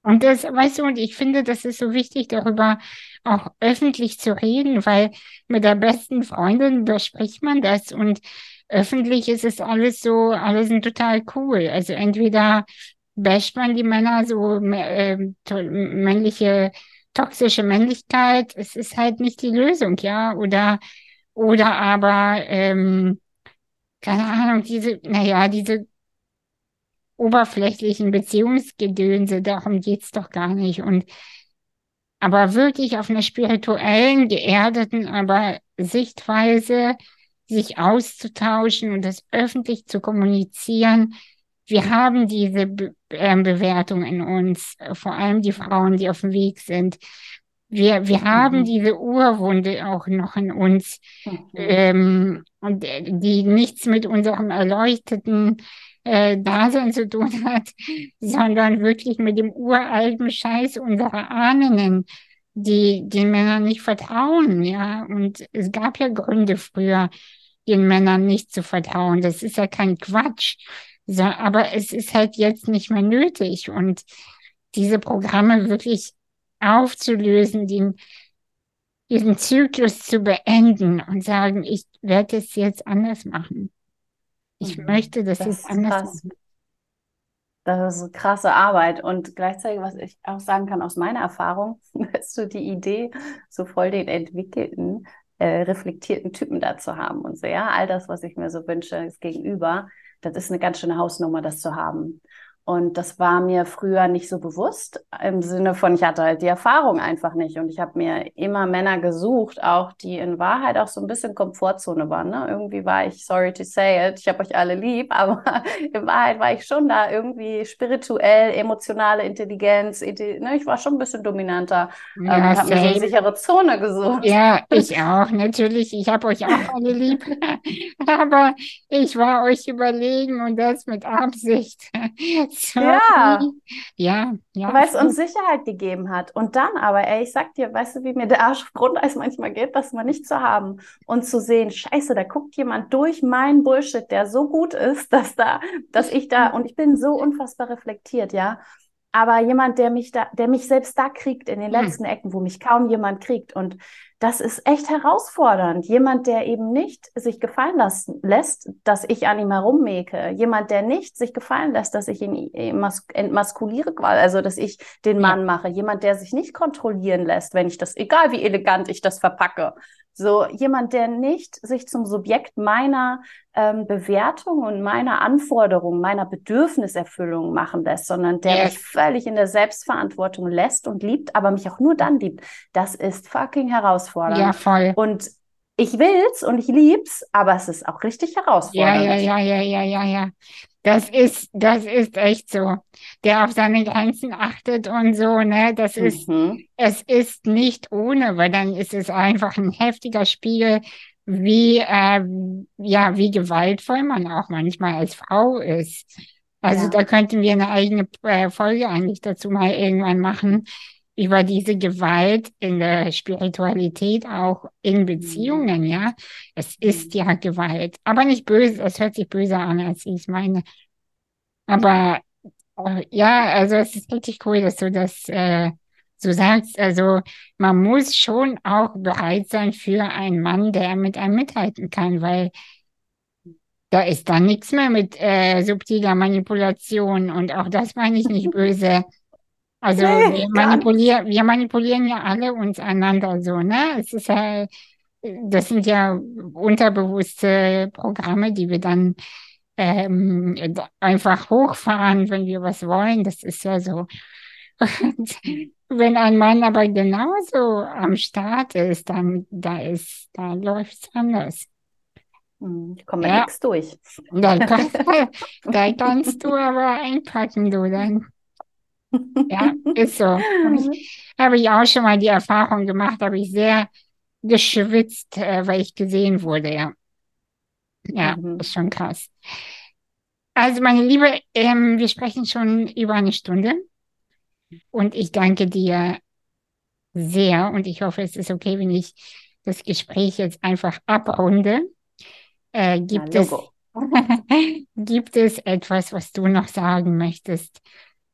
Und das, weißt du, und ich finde, das ist so wichtig, darüber auch öffentlich zu reden, weil mit der besten Freundin bespricht man das und öffentlich ist es alles so, alles total cool. Also entweder basht man die Männer so äh, männliche toxische Männlichkeit, es ist halt nicht die Lösung, ja, oder oder aber ähm, keine Ahnung, diese, naja, diese oberflächlichen Beziehungsgedönse, darum geht's doch gar nicht. Und aber wirklich auf einer spirituellen, geerdeten, aber Sichtweise sich auszutauschen und das öffentlich zu kommunizieren. Wir haben diese Be äh, Bewertung in uns, vor allem die Frauen, die auf dem Weg sind. Wir, wir haben mhm. diese Urwunde auch noch in uns, ähm, und äh, die nichts mit unserem erleuchteten äh, Dasein zu tun hat, sondern wirklich mit dem uralten Scheiß unserer Ahnen, die den Männern nicht vertrauen, ja. Und es gab ja Gründe früher, den Männern nicht zu vertrauen. Das ist ja kein Quatsch. So, aber es ist halt jetzt nicht mehr nötig. Und diese Programme wirklich aufzulösen, den, diesen Zyklus zu beenden und sagen, ich werde es jetzt anders machen. Ich mhm. möchte das, das jetzt anders machen. Das ist krasse Arbeit und gleichzeitig, was ich auch sagen kann aus meiner Erfahrung, ist so die Idee, so voll den entwickelten, äh, reflektierten Typen da zu haben und so, ja, all das, was ich mir so wünsche, ist gegenüber, das ist eine ganz schöne Hausnummer, das zu haben. Und das war mir früher nicht so bewusst, im Sinne von, ich hatte halt die Erfahrung einfach nicht. Und ich habe mir immer Männer gesucht, auch die in Wahrheit auch so ein bisschen Komfortzone waren. Ne? Irgendwie war ich, sorry to say it, ich habe euch alle lieb, aber in Wahrheit war ich schon da irgendwie spirituell, emotionale Intelligenz. Ne? Ich war schon ein bisschen dominanter ja, ähm, habe mir eine sichere Zone gesucht. Ja, ich auch, natürlich. Ich habe euch auch alle lieb. aber ich war euch überlegen und das mit Absicht. Ja. Ja, ja. Weil es uns Sicherheit gegeben hat. Und dann aber, ey, ich sag dir, weißt du, wie mir der Arsch auf Grundeis manchmal geht, das mal nicht zu haben und zu sehen, scheiße, da guckt jemand durch meinen Bullshit, der so gut ist, dass da, dass ich da, und ich bin so unfassbar reflektiert, ja aber jemand, der mich da, der mich selbst da kriegt in den hm. letzten Ecken, wo mich kaum jemand kriegt. Und das ist echt herausfordernd. Jemand, der eben nicht sich gefallen lassen, lässt, dass ich an ihm herummäke. Jemand, der nicht sich gefallen lässt, dass ich ihn entmaskuliere, also dass ich den Mann ja. mache. Jemand, der sich nicht kontrollieren lässt, wenn ich das, egal wie elegant ich das verpacke. So jemand, der nicht sich zum Subjekt meiner ähm, Bewertung und meiner Anforderung, meiner Bedürfniserfüllung machen lässt, sondern der yes. mich völlig in der Selbstverantwortung lässt und liebt, aber mich auch nur dann liebt. Das ist fucking herausfordernd. Ja, voll. Und ich will's und ich lieb's, aber es ist auch richtig herausfordernd. Ja, ja, ja, ja, ja, ja, ja. Das ist, das ist echt so. Der auf seine Grenzen achtet und so, ne? Das ist, mhm. es ist nicht ohne, weil dann ist es einfach ein heftiger Spiegel, wie, äh, ja, wie gewaltvoll man auch manchmal als Frau ist. Also ja. da könnten wir eine eigene äh, Folge eigentlich dazu mal irgendwann machen, über diese Gewalt in der Spiritualität, auch in mhm. Beziehungen, ja. Es ist mhm. ja Gewalt, aber nicht böse, es hört sich böse an, als ich es meine. Aber äh, ja, also es ist richtig cool, dass du das äh, so sagst. Also man muss schon auch bereit sein für einen Mann, der mit einem mithalten kann, weil da ist dann nichts mehr mit äh, subtiler Manipulation und auch das meine ich nicht böse. Also nee, wir, manipulieren, wir manipulieren ja alle uns einander so, ne? Es ist ja, das sind ja unterbewusste Programme, die wir dann ähm, einfach hochfahren, wenn wir was wollen. Das ist ja so. Und Wenn ein Mann aber genauso am Start ist, dann da ist, da läuft es anders. Hm, ich komme ja. nichts durch. Da, kann, da kannst du aber einpacken, du dann. Ja, ist so. Habe ich auch schon mal die Erfahrung gemacht, habe ich sehr geschwitzt, äh, weil ich gesehen wurde, ja. Ja, mhm. ist schon krass. Also, meine Liebe, ähm, wir sprechen schon über eine Stunde und ich danke dir sehr und ich hoffe, es ist okay, wenn ich das Gespräch jetzt einfach abrunde. Äh, gibt, es, gibt es etwas, was du noch sagen möchtest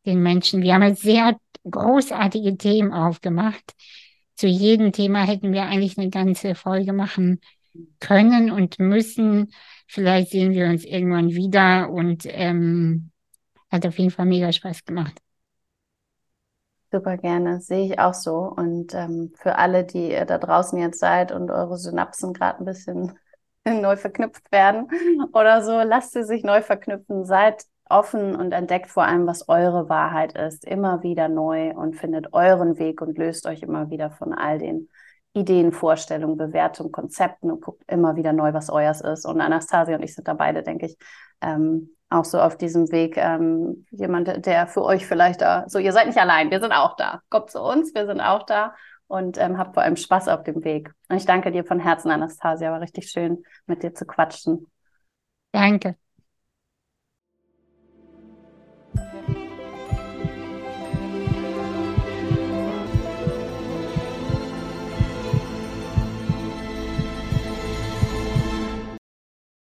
den Menschen? Wir haben jetzt sehr großartige Themen aufgemacht. Zu jedem Thema hätten wir eigentlich eine ganze Folge machen können und müssen. Vielleicht sehen wir uns irgendwann wieder und ähm, hat auf jeden Fall mega Spaß gemacht. Super gerne, sehe ich auch so. Und ähm, für alle, die ihr da draußen jetzt seid und eure Synapsen gerade ein bisschen neu verknüpft werden oder so, lasst sie sich neu verknüpfen. Seid offen und entdeckt vor allem, was eure Wahrheit ist, immer wieder neu und findet euren Weg und löst euch immer wieder von all den Ideen, Vorstellungen, Bewertungen, Konzepten und guckt immer wieder neu, was euers ist. Und Anastasia und ich sind da beide, denke ich, ähm, auch so auf diesem Weg. Ähm, jemand, der für euch vielleicht da, so ihr seid nicht allein, wir sind auch da. Kommt zu uns, wir sind auch da und ähm, habt vor allem Spaß auf dem Weg. Und ich danke dir von Herzen, Anastasia, war richtig schön, mit dir zu quatschen. Danke.